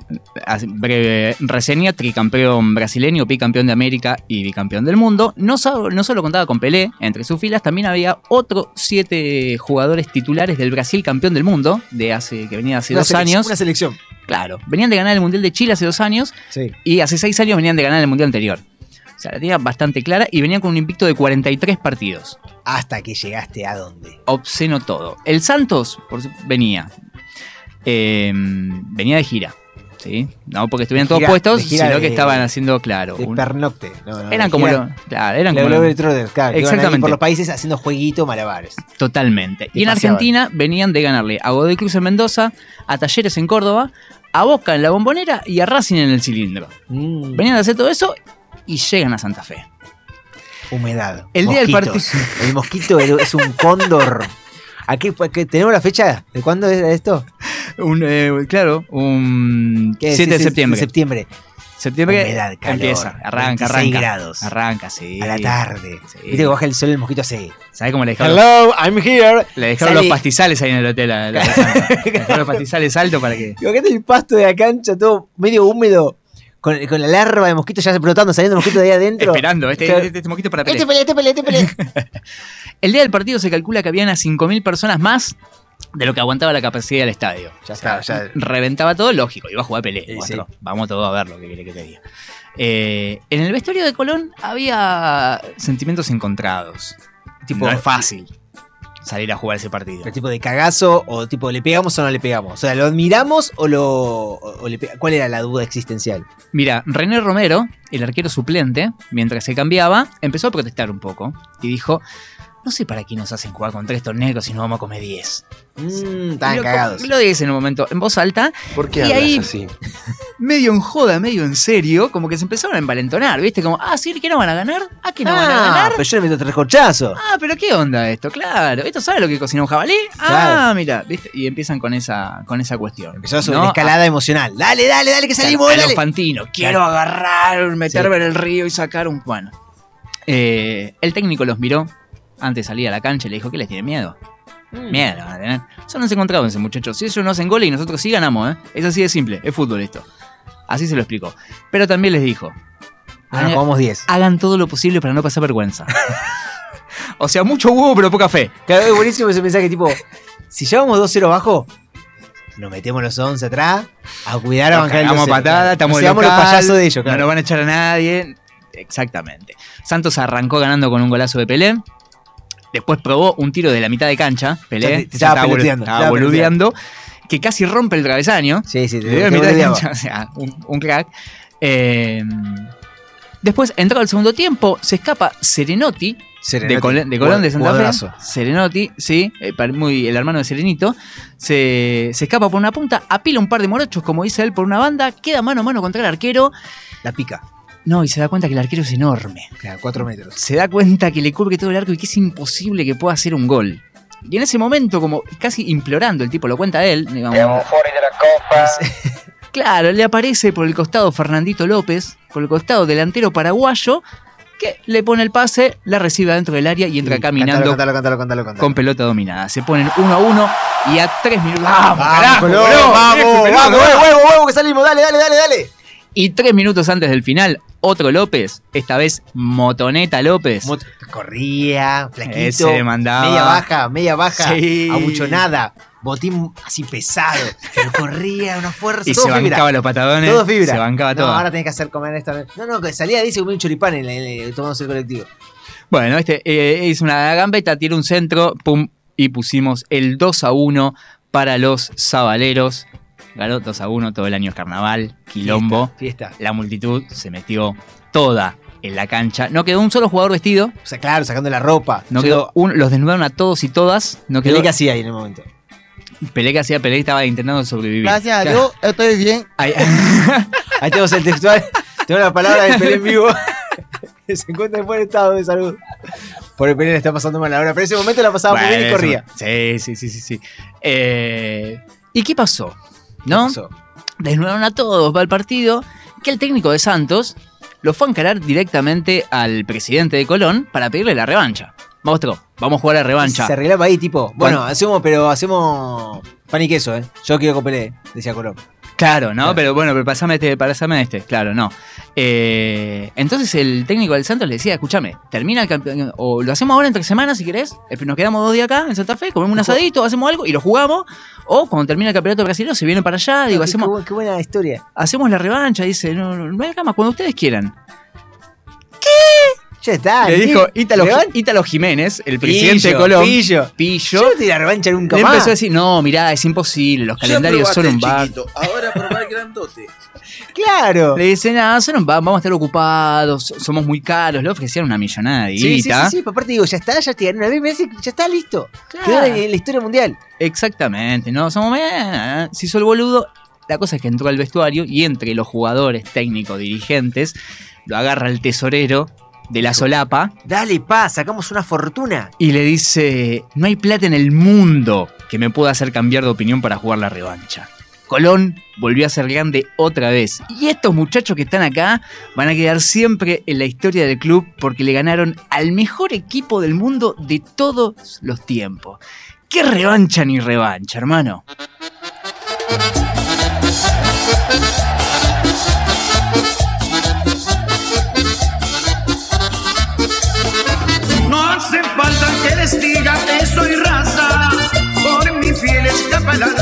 breve reseña, tricampeón brasileño, bicampeón de América y bicampeón del mundo. No, so- no solo contaba con Pelé, entre sus filas también había otros siete jugadores titulares del Brasil campeón del mundo, de hace, que venía hace Una dos años. Una selección. Claro, venían de ganar el Mundial de Chile hace dos años Sí. y hace seis años venían de ganar el Mundial anterior. O sea, la tenía bastante clara y venían con un invicto de 43 partidos. Hasta que llegaste a dónde. Obsceno todo. El Santos por su- venía. eh, venía de gira. ¿sí? No porque estuvieran todos puestos, sino de- que estaban haciendo, claro. De un- pernocte. No, no, eran de como gira- lo- claro, eran como lo- Trotters, claro, Exactamente. por los países haciendo jueguito malabares. Totalmente. Y Y en. Argentina venían de ganarle a Godoy Cruz en Mendoza, a Talleres en Córdoba, a Boca en la Bombonera y a Racing en el cilindro. Mm. Venían de hacer todo eso y llegan a Santa Fe. Humedad. El día del partido. El mosquito es un cóndor. ¿Aquí, ¿Tenemos la fecha? ¿De cuándo era esto? Un, eh, claro, un ¿Qué? 7 de Sí, septiembre. septiembre. Septiembre Humedad, calor, empieza, arranca, 26 arranca. grados. Arranca, sí. A la tarde. Sí. Viste que baja el sol y el mosquito hace. ¿Sabes cómo le dejaron? Hello, I'm here. Le dejaron los pastizales ahí en el hotel. a la- le dejaron los pastizales altos para que. Imagínate el pasto de la cancha todo medio húmedo. Con, con la larva de mosquito ya brotando, saliendo mosquito de ahí adentro. Esperando, este, Claro. este, este mosquito para Este pelear. pelea, este pelea, este pelea. El día del partido se calcula que habían a 5.000 personas más de lo que aguantaba la capacidad del estadio. Ya está, ya. Reventaba todo, lógico, iba a jugar Pelé. Sí. Vamos todos a verlo, que querés que te diga. Eh, en el vestuario de Colón había sentimientos encontrados. Tipo- no es fácil salir a jugar ese partido. ¿Pero tipo de cagazo o tipo le pegamos o no le pegamos? O sea, ¿lo admiramos o lo. o- o le pe- ¿Cuál era la duda existencial? Mira, René Romero, el arquero suplente, mientras se cambiaba, empezó a protestar un poco y dijo: no sé para qué nos hacen jugar contra estos negros si no vamos a comer 10. Mmm, lo, cagados. Lo dice en un momento en voz alta. ¿Por qué y hablas ahí, así? medio en joda, medio en serio, como que se empezaron a envalentonar, ¿viste? Como, ah, sí, ¿qué no van a ganar? Ah, ¿qué no van a Ah, ganar? pero yo le meto tres corchazos. Ah, pero qué onda esto, claro. ¿Esto sabe lo que cocina un jabalí? Ah, mira, ¿viste? Y empiezan con esa, con esa cuestión. Empezó a subir ¿no? una escalada emocional. Dale, dale, dale, que salimos, lo dale. Fantino. Quiero Claro. agarrar, meterme Sí. en el río y sacar un bueno. Eh, el técnico los miró antes de salir a la cancha y le dijo que les tiene miedo. Mm. Miedo, van a tener. Eso no se encontraban ese muchachos. Si ellos no hacen goles y nosotros sí ganamos, ¿eh? Es así de simple, es fútbol esto. Así se lo explicó. Pero también les dijo. Ahora hagan- jugamos 10. Hagan todo lo posible para no pasar vergüenza. o sea, mucho huevo pero poca fe. Claro, es buenísimo ese mensaje tipo, si llevamos 2-0 abajo, nos metemos los 11 atrás a cuidar a bancar 2-0. patada, estamos los payasos de ellos, No claro. nos van a echar a nadie. Exactamente. Santos arrancó ganando con un golazo de Pelé. Después probó un tiro de la mitad de cancha. Pelé Ya te- ya te estaba estaba, bolu- peloteando, estaba estaba boludeando. Que casi rompe el travesaño. Sí, sí, te- de te mitad de cancha. O sea, un, un crack. Eh, después, entrado el segundo tiempo, se escapa Serenotti. Serenotti, de, Col- de Colón de Santa Fe. jugadorazo. Serenotti, sí, eh, muy, el hermano de Serenito. Se, se escapa por una punta, apila un par de morochos, como dice él, por una banda, queda mano a mano contra el arquero. La pica. No, y se da cuenta que el arquero es enorme. Claro, 4 metros. Se da cuenta que le cubre todo el arco y que es imposible que pueda hacer un gol. Y en ese momento, como casi implorando, el tipo lo cuenta él. digamos, Claro, le aparece por el costado Fernandito López, por el costado delantero paraguayo, que le pone el pase, la recibe adentro del área y entra caminando Cántalo, cántalo, cántalo, cántalo. con pelota dominada. Se ponen uno a uno y a tres minutos. ¡Vamos, Vamos, carajo, vamos, Viejo, vamos, pelotudo, huevo, huevo, huevo, que salimos, dale, dale, dale, dale. Y tres minutos antes del final, otro López, esta vez Motoneta López. Corría, flaquito. Ese le mandaba. Media baja, media baja. Sí. Abuchonada. Botín así pesado. Pero corría, una fuerza. Y todo se fibra. bancaba los patadones. Todo fibra. Se bancaba No, todo. ahora tenés que hacer comer esta. No, no, que salía dice un choripán en, en- en- tomándose el colectivo. Bueno, este eh, hizo una gambeta, tiró un centro, pum, y pusimos el 2 a 1 para los sabaleros. Ganó 2 a 1, todo el año es carnaval, quilombo. Fiesta. La multitud se metió toda en la cancha. No quedó un solo jugador vestido. O sea, claro, sacando la ropa. No Yo quedó un- los desnudaron a todos y todas. No quedó, Pelé que hacía ahí en el momento. Pelé que hacía, Pelé estaba intentando sobrevivir. Gracias a Dios, estoy bien. Ahí, Ahí tenemos el textual. tenemos la palabra de Pelé en vivo. que se encuentra en buen estado de salud. Por el Pelé le está pasando mal ahora. Pero en ese momento la pasaba muy bien y Bueno, corría. Sí, sí, sí, sí. sí. Eh, ¿Y qué pasó? ¿No? Desnudaron a todos, va al partido, que el técnico de Santos lo fue a encarar directamente al presidente de Colón para pedirle la revancha. Vamos, vamos a jugar a revancha. Se arreglaba ahí, tipo. Bueno, hacemos, pero hacemos pan y queso, ¿eh? Yo quiero Pelé, decía Colón. Claro, ¿no? Pero bueno, pero pasame este, pasame este, claro, no. Eh, entonces el técnico del Santos le decía, escúchame, termina el campeonato, o lo hacemos ahora entre semanas si querés, eh, nos quedamos dos días acá en Santa Fe, comemos un asadito, hacemos algo y lo jugamos, o cuando termina el campeonato brasileño se viene para allá, digo, qué, hacemos, qué bu- qué buena historia. hacemos la revancha, dice, no, no, no hay cama, cuando ustedes quieran. Ya está. Le dijo Ítalo, Ítalo Jiménez, el presidente de Colón. Pillo. Pillo. Yo no te la revancha nunca Le más. empezó a decir, no, mirá, es imposible, los calendarios son un bar. Ahora probar grandote. Claro. Le dicen, ah, son un bar, vamos a estar ocupados, somos muy caros, le ofrecieron una millonada de Sí, sí, sí, sí, pero aparte digo, ya está, ya te gané una vez, me dice, ya está listo. Claro. Quedó en, en la historia mundial. Exactamente, no somos eh, se hizo el boludo. La cosa es que entró al vestuario y entre los jugadores, técnicos, dirigentes, lo agarra el tesorero de la solapa Dale, pa, sacamos una fortuna. y le dice, no hay plata en el mundo que me pueda hacer cambiar de opinión para jugar la revancha. Colón volvió a ser grande otra vez. Y estos muchachos que están acá van a quedar siempre en la historia del club porque le ganaron al mejor equipo del mundo de todos los tiempos. ¿Qué revancha ni revancha, hermano?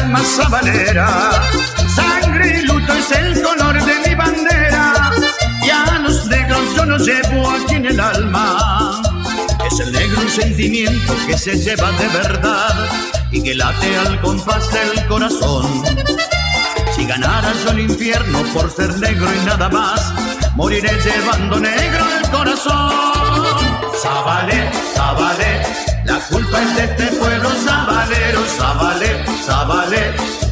Alma sabalera. Sangre y luto es el color de mi bandera, y a los negros yo los llevo aquí en el alma. Es el negro un sentimiento que se lleva de verdad y que late al compás del corazón. Si ganara yo el infierno por ser negro y nada más, moriré llevando negro el corazón. Zabalé, Zabalé, la culpa es de este pueblo sabalero,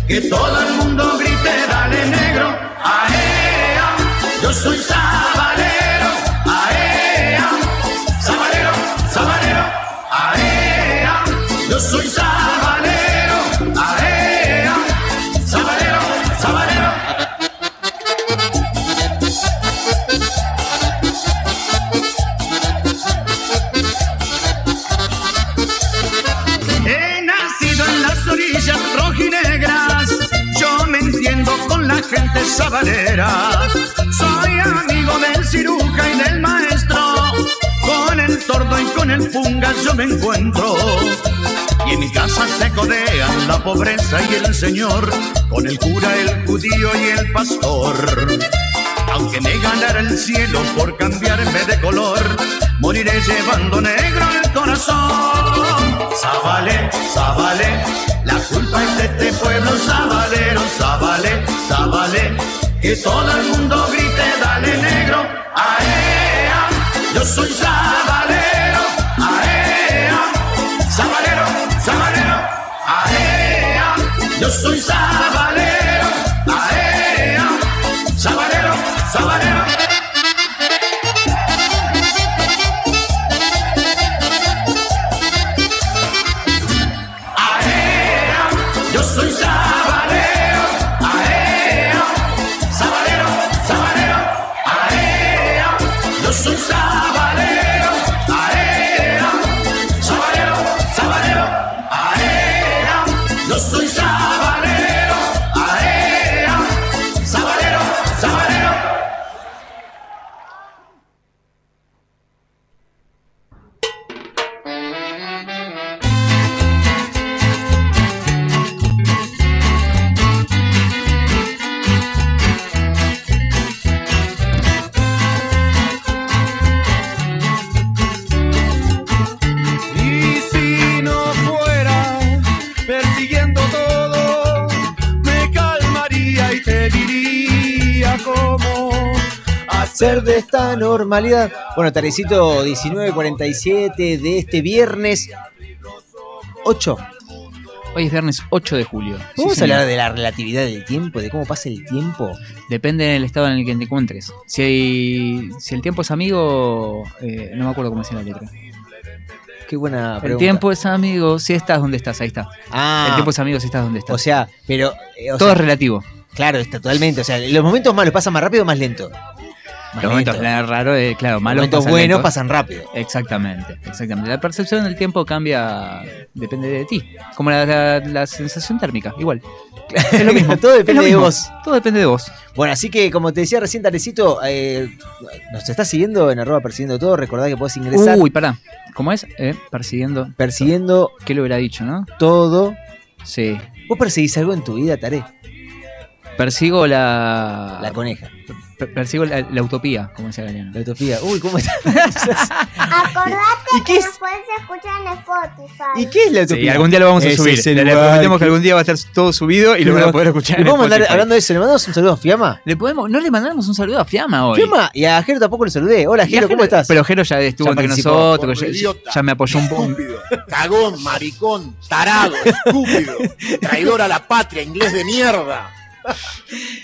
Que todo el mundo grite, dale negro, aea, yo soy sabalero, aea, sabalero, sabalero, aea, yo soy sabalero, gente sabalera. Soy amigo del ciruja y del maestro, con el tordo y con el punga yo me encuentro. Y en mi casa se codean la pobreza y el señor, con el cura, el judío y el pastor. Aunque me ganara el cielo por cambiarme de color, moriré llevando negro el corazón. Zabalé, Zabalé, la culpa es de este pueblo sabalero. Zabalé, Zabalé, que todo el mundo grite, dale negro, aea, yo soy sabalero, aea, sabalero, sabalero, aea, yo soy sabalero, Hacer de esta normalidad. Bueno, Tarecito 1947 de este viernes 8. Hoy es viernes 8 de julio. Sí, Vamos a señor. hablar de la relatividad del tiempo, de cómo pasa el tiempo. Depende del estado en el que te encuentres. Si, hay- si el tiempo es amigo, eh, no me acuerdo cómo decía la letra. Qué buena El pregunta. tiempo es amigo, si estás donde estás, ahí está. Ah. El tiempo es amigo si estás donde estás. O sea, pero. eh, o Todo sea, es relativo. Claro, está totalmente. O sea, los momentos malos pasan más rápido o más lento. Los momentos raros, eh, claro, malos momentos pasan buenos lentos. pasan rápido. Exactamente, exactamente. La percepción del tiempo cambia, depende de ti. Como la, la- la sensación térmica, igual. Es lo mismo. Todo depende lo de mismo. vos. Todo depende de vos. Bueno, así que como te decía recién, Tarecito, eh, nos estás siguiendo en arroba persiguiendo todo. Recordá que podés ingresar Uy, pará. ¿Cómo es? Eh, persiguiendo. persiguiendo ¿Qué lo hubiera dicho, no? todo. Sí. ¿Vos perseguís algo en tu vida, Tare? Persigo la. La coneja. per- persigo la, la utopía, como decía Galeano. La utopía. Uy, ¿cómo está? Acordate ¿Y que es? nos puedes escuchar en Spotify. ¿Y qué es la utopía? Sí, algún día lo vamos a Ese subir. Le, prometemos que algún día va a estar todo subido y lo van a poder escuchar. ¿Le podemos mandar, hablando de eso, ¿le mandamos un saludo a Fiamma? Le podemos, no le mandamos un saludo a Fiamma hoy. Fiamma, y a Jero tampoco le saludé. Hola, Jero, ¿cómo estás? Pero Jero ya estuvo Ya entre nosotros, ya, Idiota. ya me apoyó un poco. Cagón, maricón, tarado, estúpido, traidor a la patria, inglés de mierda.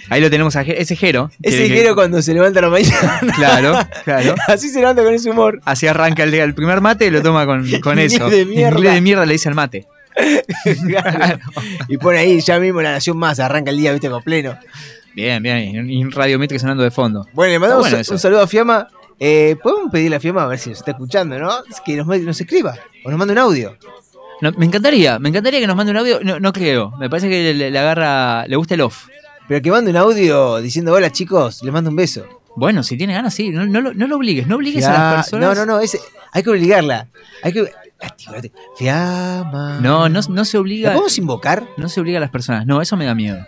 Ahí lo tenemos a ese Jero. Ese que- Jero cuando se levanta la mañana. Claro, claro. Así se levanta con ese humor. Así arranca el, el primer mate y lo toma con, con eso. de mierda. Inglés de mierda le dice al mate. Claro. Y pone ahí ya mismo la nación más, arranca el día, viste, con pleno. Bien, bien. Y un radiométrico sonando de fondo. Bueno, le mandamos bueno un, saludo a Fiamma. Eh, Podemos pedirle a Fiamma a ver si nos está escuchando, ¿no? Es que nos, nos escriba o nos mande un audio. No, me encantaría, me encantaría que nos mande un audio. No, no creo. Me parece que le, le agarra. Le gusta el off. Pero que mande un audio diciendo, hola chicos, les mando un beso. Bueno, si tiene ganas, sí. No, no, lo- no lo obligues. No obligues a las personas. No, no, no, ese- hay que obligarla. Hay que. Fiamma. No, no, no se ¿La obliga. podemos invocar? No se obliga a las personas. No, eso me da miedo.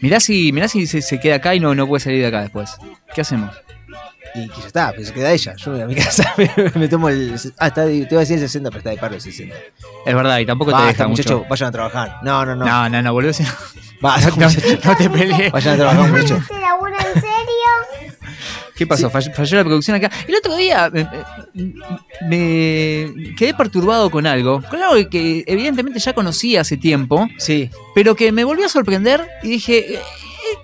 Mirá si, mirá si se, se queda acá y no, no puede salir de acá después. ¿Qué hacemos? Y que ya está, pero se queda ella. Yo voy a mi casa, me, me tomo el. Ah, está, de- te iba a decir el 60, pero está de paro el 60. Es verdad, y tampoco te Basta, deja muchachos, mucho. vayan a trabajar. No, no, no. No, no, no, boludo. si- Basta, no, muchachos. no te pelees. Vayan a trabajar, muchachos. ¿Se labura en serio? ¿Qué pasó? Falló, falló la producción acá. El otro día, eh, eh, me quedé perturbado con algo. Con algo que evidentemente ya conocí hace tiempo. Sí. Pero que me volvió a sorprender y dije. eh,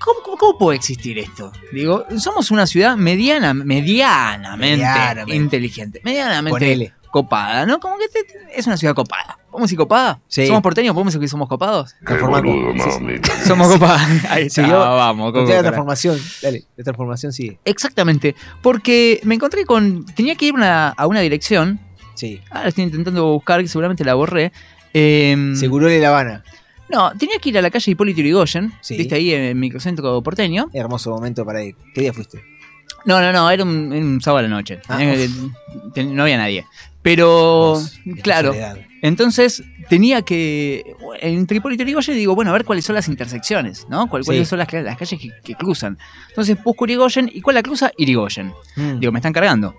¿Cómo, cómo- cómo puede existir esto? Digo, somos una ciudad mediana, medianamente, Medianamente. inteligente, medianamente Ponele. copada, ¿no? Como que te- es una ciudad copada. ¿Podemos decir copada? Sí. ¿Somos porteños? ¿Podemos decir que somos copados? Transformar- Somos copados. Ahí Sí, está, yo- vamos. La transformación. Dale, la transformación sigue. Exactamente, porque me encontré con. Tenía que ir una- a una dirección. Sí. Ahora estoy intentando buscar, que seguramente la borré. Eh, Seguro de La Habana. No, tenía que ir a la calle Hipólito Yrigoyen, Sí. viste ahí en el microcentro porteño. Hermoso momento para ir. ¿Qué día fuiste? No, no, no, era un, era un sábado a la noche. Ah, Tenía que- ten- no había nadie. Pero, claro, entonces tenía que. Entre Hipólito Yrigoyen digo, bueno, a ver cuáles son las intersecciones, ¿no? ¿Cuál- ¿Cuáles Sí. son las, las calles que, que cruzan? Entonces busco Irigoyen y ¿cuál la cruza? Irigoyen. Mm. Digo, me están cargando.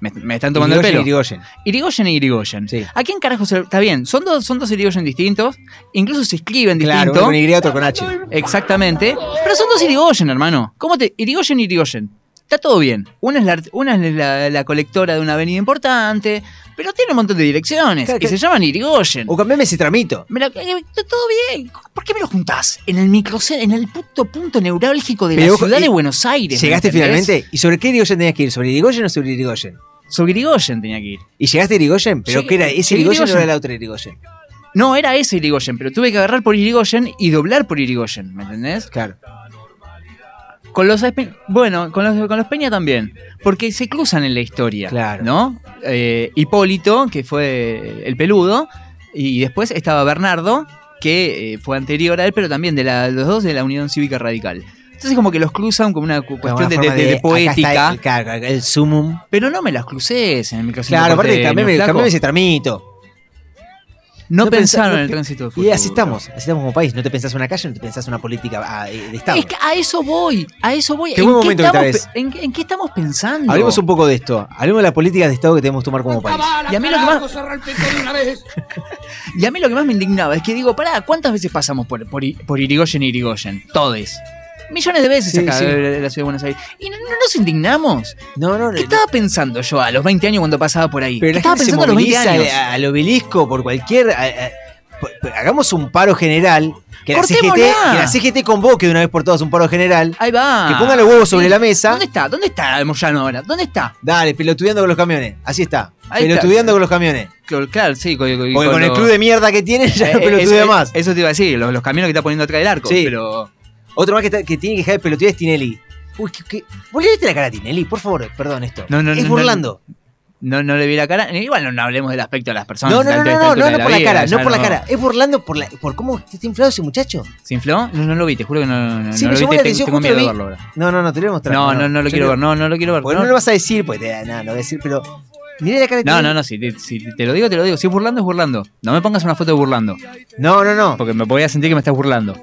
Me, me están tomando Irigoyen, el pelo. Irigoyen. Irigoyen e Irigoyen. ¿A quién carajo se Está bien, son dos, son dos Irigoyen distintos. Incluso se escriben Claro, distinto. uno con Y, otro con H. Exactamente. Pero son dos Irigoyen, hermano. ¿Cómo te.? Irigoyen e Irigoyen. Está todo bien. Una es, la, una es la, la colectora de una avenida importante, pero tiene un montón de direcciones. Claro, y se que- llaman Irigoyen. O cambiame ese tramito. Me la- eh, está todo bien. ¿Por qué me lo juntás? En el microcentro, en el puto punto neurálgico de Pero la ojo, ciudad eh, de Buenos Aires. ¿me ¿Llegaste finalmente? ¿Y sobre qué Irigoyen tenías que ir? ¿Sobre Irigoyen o sobre Irigoyen? Sobre Irigoyen tenía que ir. ¿Y llegaste a Irigoyen? ¿Pero qué era? ¿Ese sí, Irigoyen o Irigoyen. era la otra Irigoyen? No, era ese Irigoyen, pero tuve que agarrar por Irigoyen y doblar por Irigoyen, ¿me entendés? Claro. Con los bueno, con los, con los Peña también, porque se cruzan en la historia, Claro. ¿no? Eh, Hipólito, que fue el peludo, y después estaba Bernardo, que eh, fue anterior a él, pero también de la, los dos de la Unión Cívica Radical. Entonces como que los cruzan como una cu- cuestión Una de, poética, el, el sumum. pero no me las cruces en el microcentro Claro, aparte cambiame ese tramito. No, pensa- pensaron no en el tránsito de Y así estamos, así estamos como país. No te pensás una calle, no te pensás una política ah, de de Estado. Es que a eso voy, a eso voy. Qué ¿En buen qué momento que estamos en, en qué estamos pensando? Hablemos un poco de esto. Hablemos de la política de Estado que debemos tomar como país. Y a mí lo que más- Y a mí lo que más me indignaba es que digo, pará, ¿cuántas veces pasamos por, por, por Irigoyen y Irigoyen? Todes. Millones de veces Sí, acá sí. de de la ciudad de Buenos Aires. Y no, no nos indignamos. No, no, ¿Qué estaba pensando yo a los 20 años cuando pasaba por ahí? Pero ¿Qué la estaba pensando a los 20 moviliza años? al obelisco por cualquier. a- a- por- por- hagamos un paro general. Que la, CGT, que la CGT convoque de una vez por todas un paro general. Ahí va. Que pongan los huevos sobre la mesa. ¿Dónde está? ¿Dónde está Moyano ahora? ¿Dónde está? Dale, pelotudeando con los camiones. Así está. Ahí está. pelotudeando con los camiones. Claro, sí. Con, con- Porque con el club de mierda que tienen ya no Eh, pelotudea eso, más. Eso te iba a decir, los, los camiones que está poniendo atrás del arco. Sí. Pero Otro más que, está- que tiene que dejar de pelotudear es Tinelli. Uy, que, que... ¿Vos le viste la cara a Tinelli? Por favor, perdón esto. No, no, es no, burlando. no, no le vi la cara. Igual no, no hablemos del aspecto de las personas. No, no, no, no, no, no, por la vida, cara, no por la cara. Es burlando por, la, por cómo está inflado ese muchacho. ¿Se infló? No, no lo vi, te juro que no, no, Sí, no me lo vi. llamó te- la te- atención, tengo miedo de vi. verlo ahora. No, no, no, te lo voy a mostrar. No, no, no lo quiero ver, no, no lo quiero ver. Porque no, lo vas a decir, pues te, nada, lo voy a decir, pero. Mirá la cara de No, no, no, si te, si te lo digo, te lo digo. Si es burlando, es burlando. No me pongas una foto de burlando. No, no, no. Porque me voy a sentir que me estás burlando.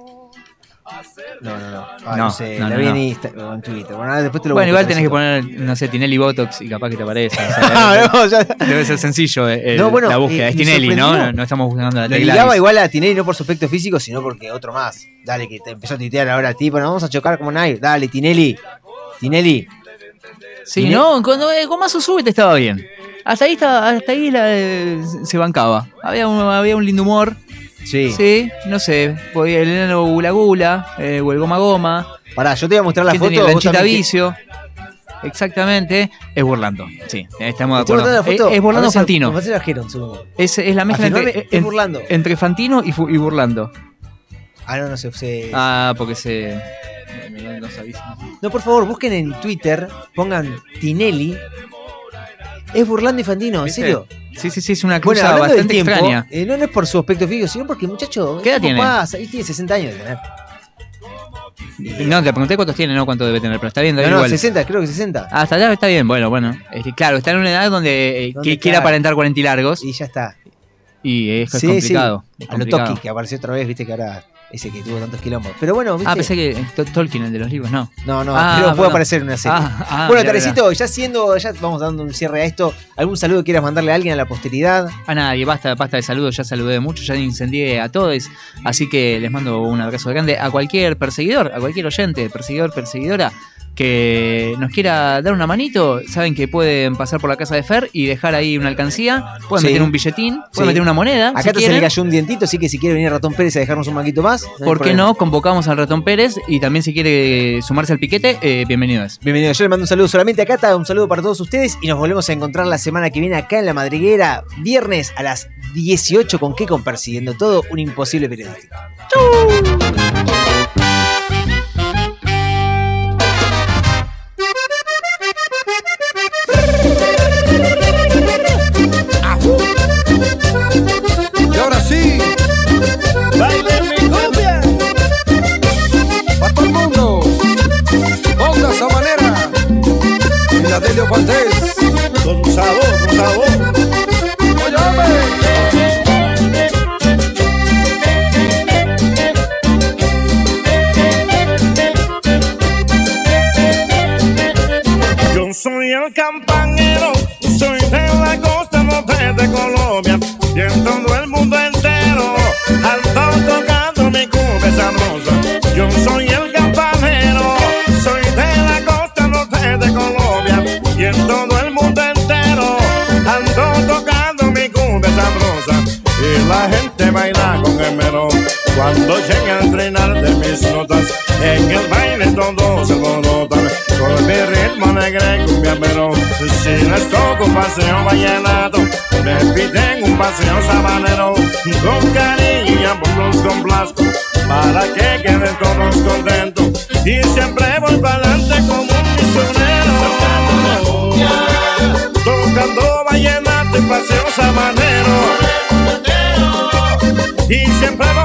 No, no, no. Ah, No, no, sé, no, la no, vi en Insta- o en Twitter. Bueno, después te lo Bueno, igual tenés que poner, no sé, Tinelli Botox y capaz que te aparece. o sea, no, ya- Debe ser sencillo eh, el- No, bueno, la búsqueda. eh, es Tinelli, ¿no? ¿no? No estamos buscando la tecla. ligaba igual a Tinelli no por su aspecto físico, sino porque otro más. Dale, que te empezó a tuitear ahora, tipo, nos vamos a chocar como nadie. Dale, Tinelli. Tinelli. Sí, Tinelli- no, cuando eh, con Mazo Sube te estaba bien. Hasta ahí estaba, hasta ahí la, eh, se bancaba. Había un, había un lindo humor. Sí. Sí, no sé. Podía el enano Gula Gula, eh, o el Goma Goma. Pará, yo te voy a mostrar la ¿Quién foto. tenía? Lanchita Vicio. Exactamente. Es burlando. Sí, estamos de acuerdo. mostrando la foto. Es, es burlando si- Fantino. un segundo. Es, es la mezcla Afirmame, entre, es en- burlando. entre Fantino y, burlando. Ah, no, no sé. se- Ah, porque se. No, por favor, busquen en Twitter, pongan Tinelli. Es burlando infantino, ¿en ¿Viste? serio? Sí, sí, sí, es una cosa bastante tiempo, extraña. eh, no, no es por su aspecto físico, sino porque el muchacho. ¿Qué edad ¿cómo tiene? pasa? Ahí tiene 60 años de tener. No, te pregunté cuántos tiene, no cuánto debe tener, pero está bien, da No, no, igual. 60, creo que 60. Ah, hasta allá está bien, bueno, bueno. Este, claro, está en una edad donde, eh, que quiere aparentar 40 y largos. Y ya está. Y es, Sí, complicado. sí. es A lo complicado. Toki, que apareció otra vez, viste que ahora ese que tuvo tantos quilombos. Pero bueno, viste. Ah, pensé que To- Tolkien, el de los libros, no. No, no, Ah, pero puede aparecer en una serie. Ah, ah, bueno, Tarecito, ya siendo, ya vamos dando un cierre a esto. ¿Algún saludo que quieras mandarle a alguien a la posteridad? A nadie, basta, basta de saludos, ya saludé mucho, ya incendié a todos, así que les mando un abrazo grande a cualquier perseguidor, a cualquier oyente, perseguidor, perseguidora. Que nos quiera dar una manito, saben que pueden pasar por la casa de Fer y dejar ahí una alcancía, pueden Sí. meter un billetín, pueden Sí. meter una moneda. Acá si te se le cayó un dientito, así que si quiere venir Ratón Pérez a dejarnos un manguito más. hay ¿Por qué problema. no? Convocamos al ratón Pérez y también si quiere sumarse al piquete, eh, bienvenido es. Bienvenido, yo le mando un saludo solamente a Cata, un saludo para todos ustedes y nos volvemos a encontrar la semana que viene acá en La Madriguera, viernes a las 18 con qué con Persiguiendo Todo, un imposible periodístico. Y de Leo Valdés. Con sabor, con sabor. Yo soy el campanero, soy de la costa norte de Colombia y en todo el mundo cuando llega a entrenar de mis notas en el baile todos se alborotan con mi ritmo alegre cumbia pero si les toco un paseo vallenato me piden un paseo sabanero. Con cariño y ambos los complazco para que queden todos contentos. Y siempre voy para adelante como un misionero. Tocando vallenato y paseo sabanero. Y siempre voy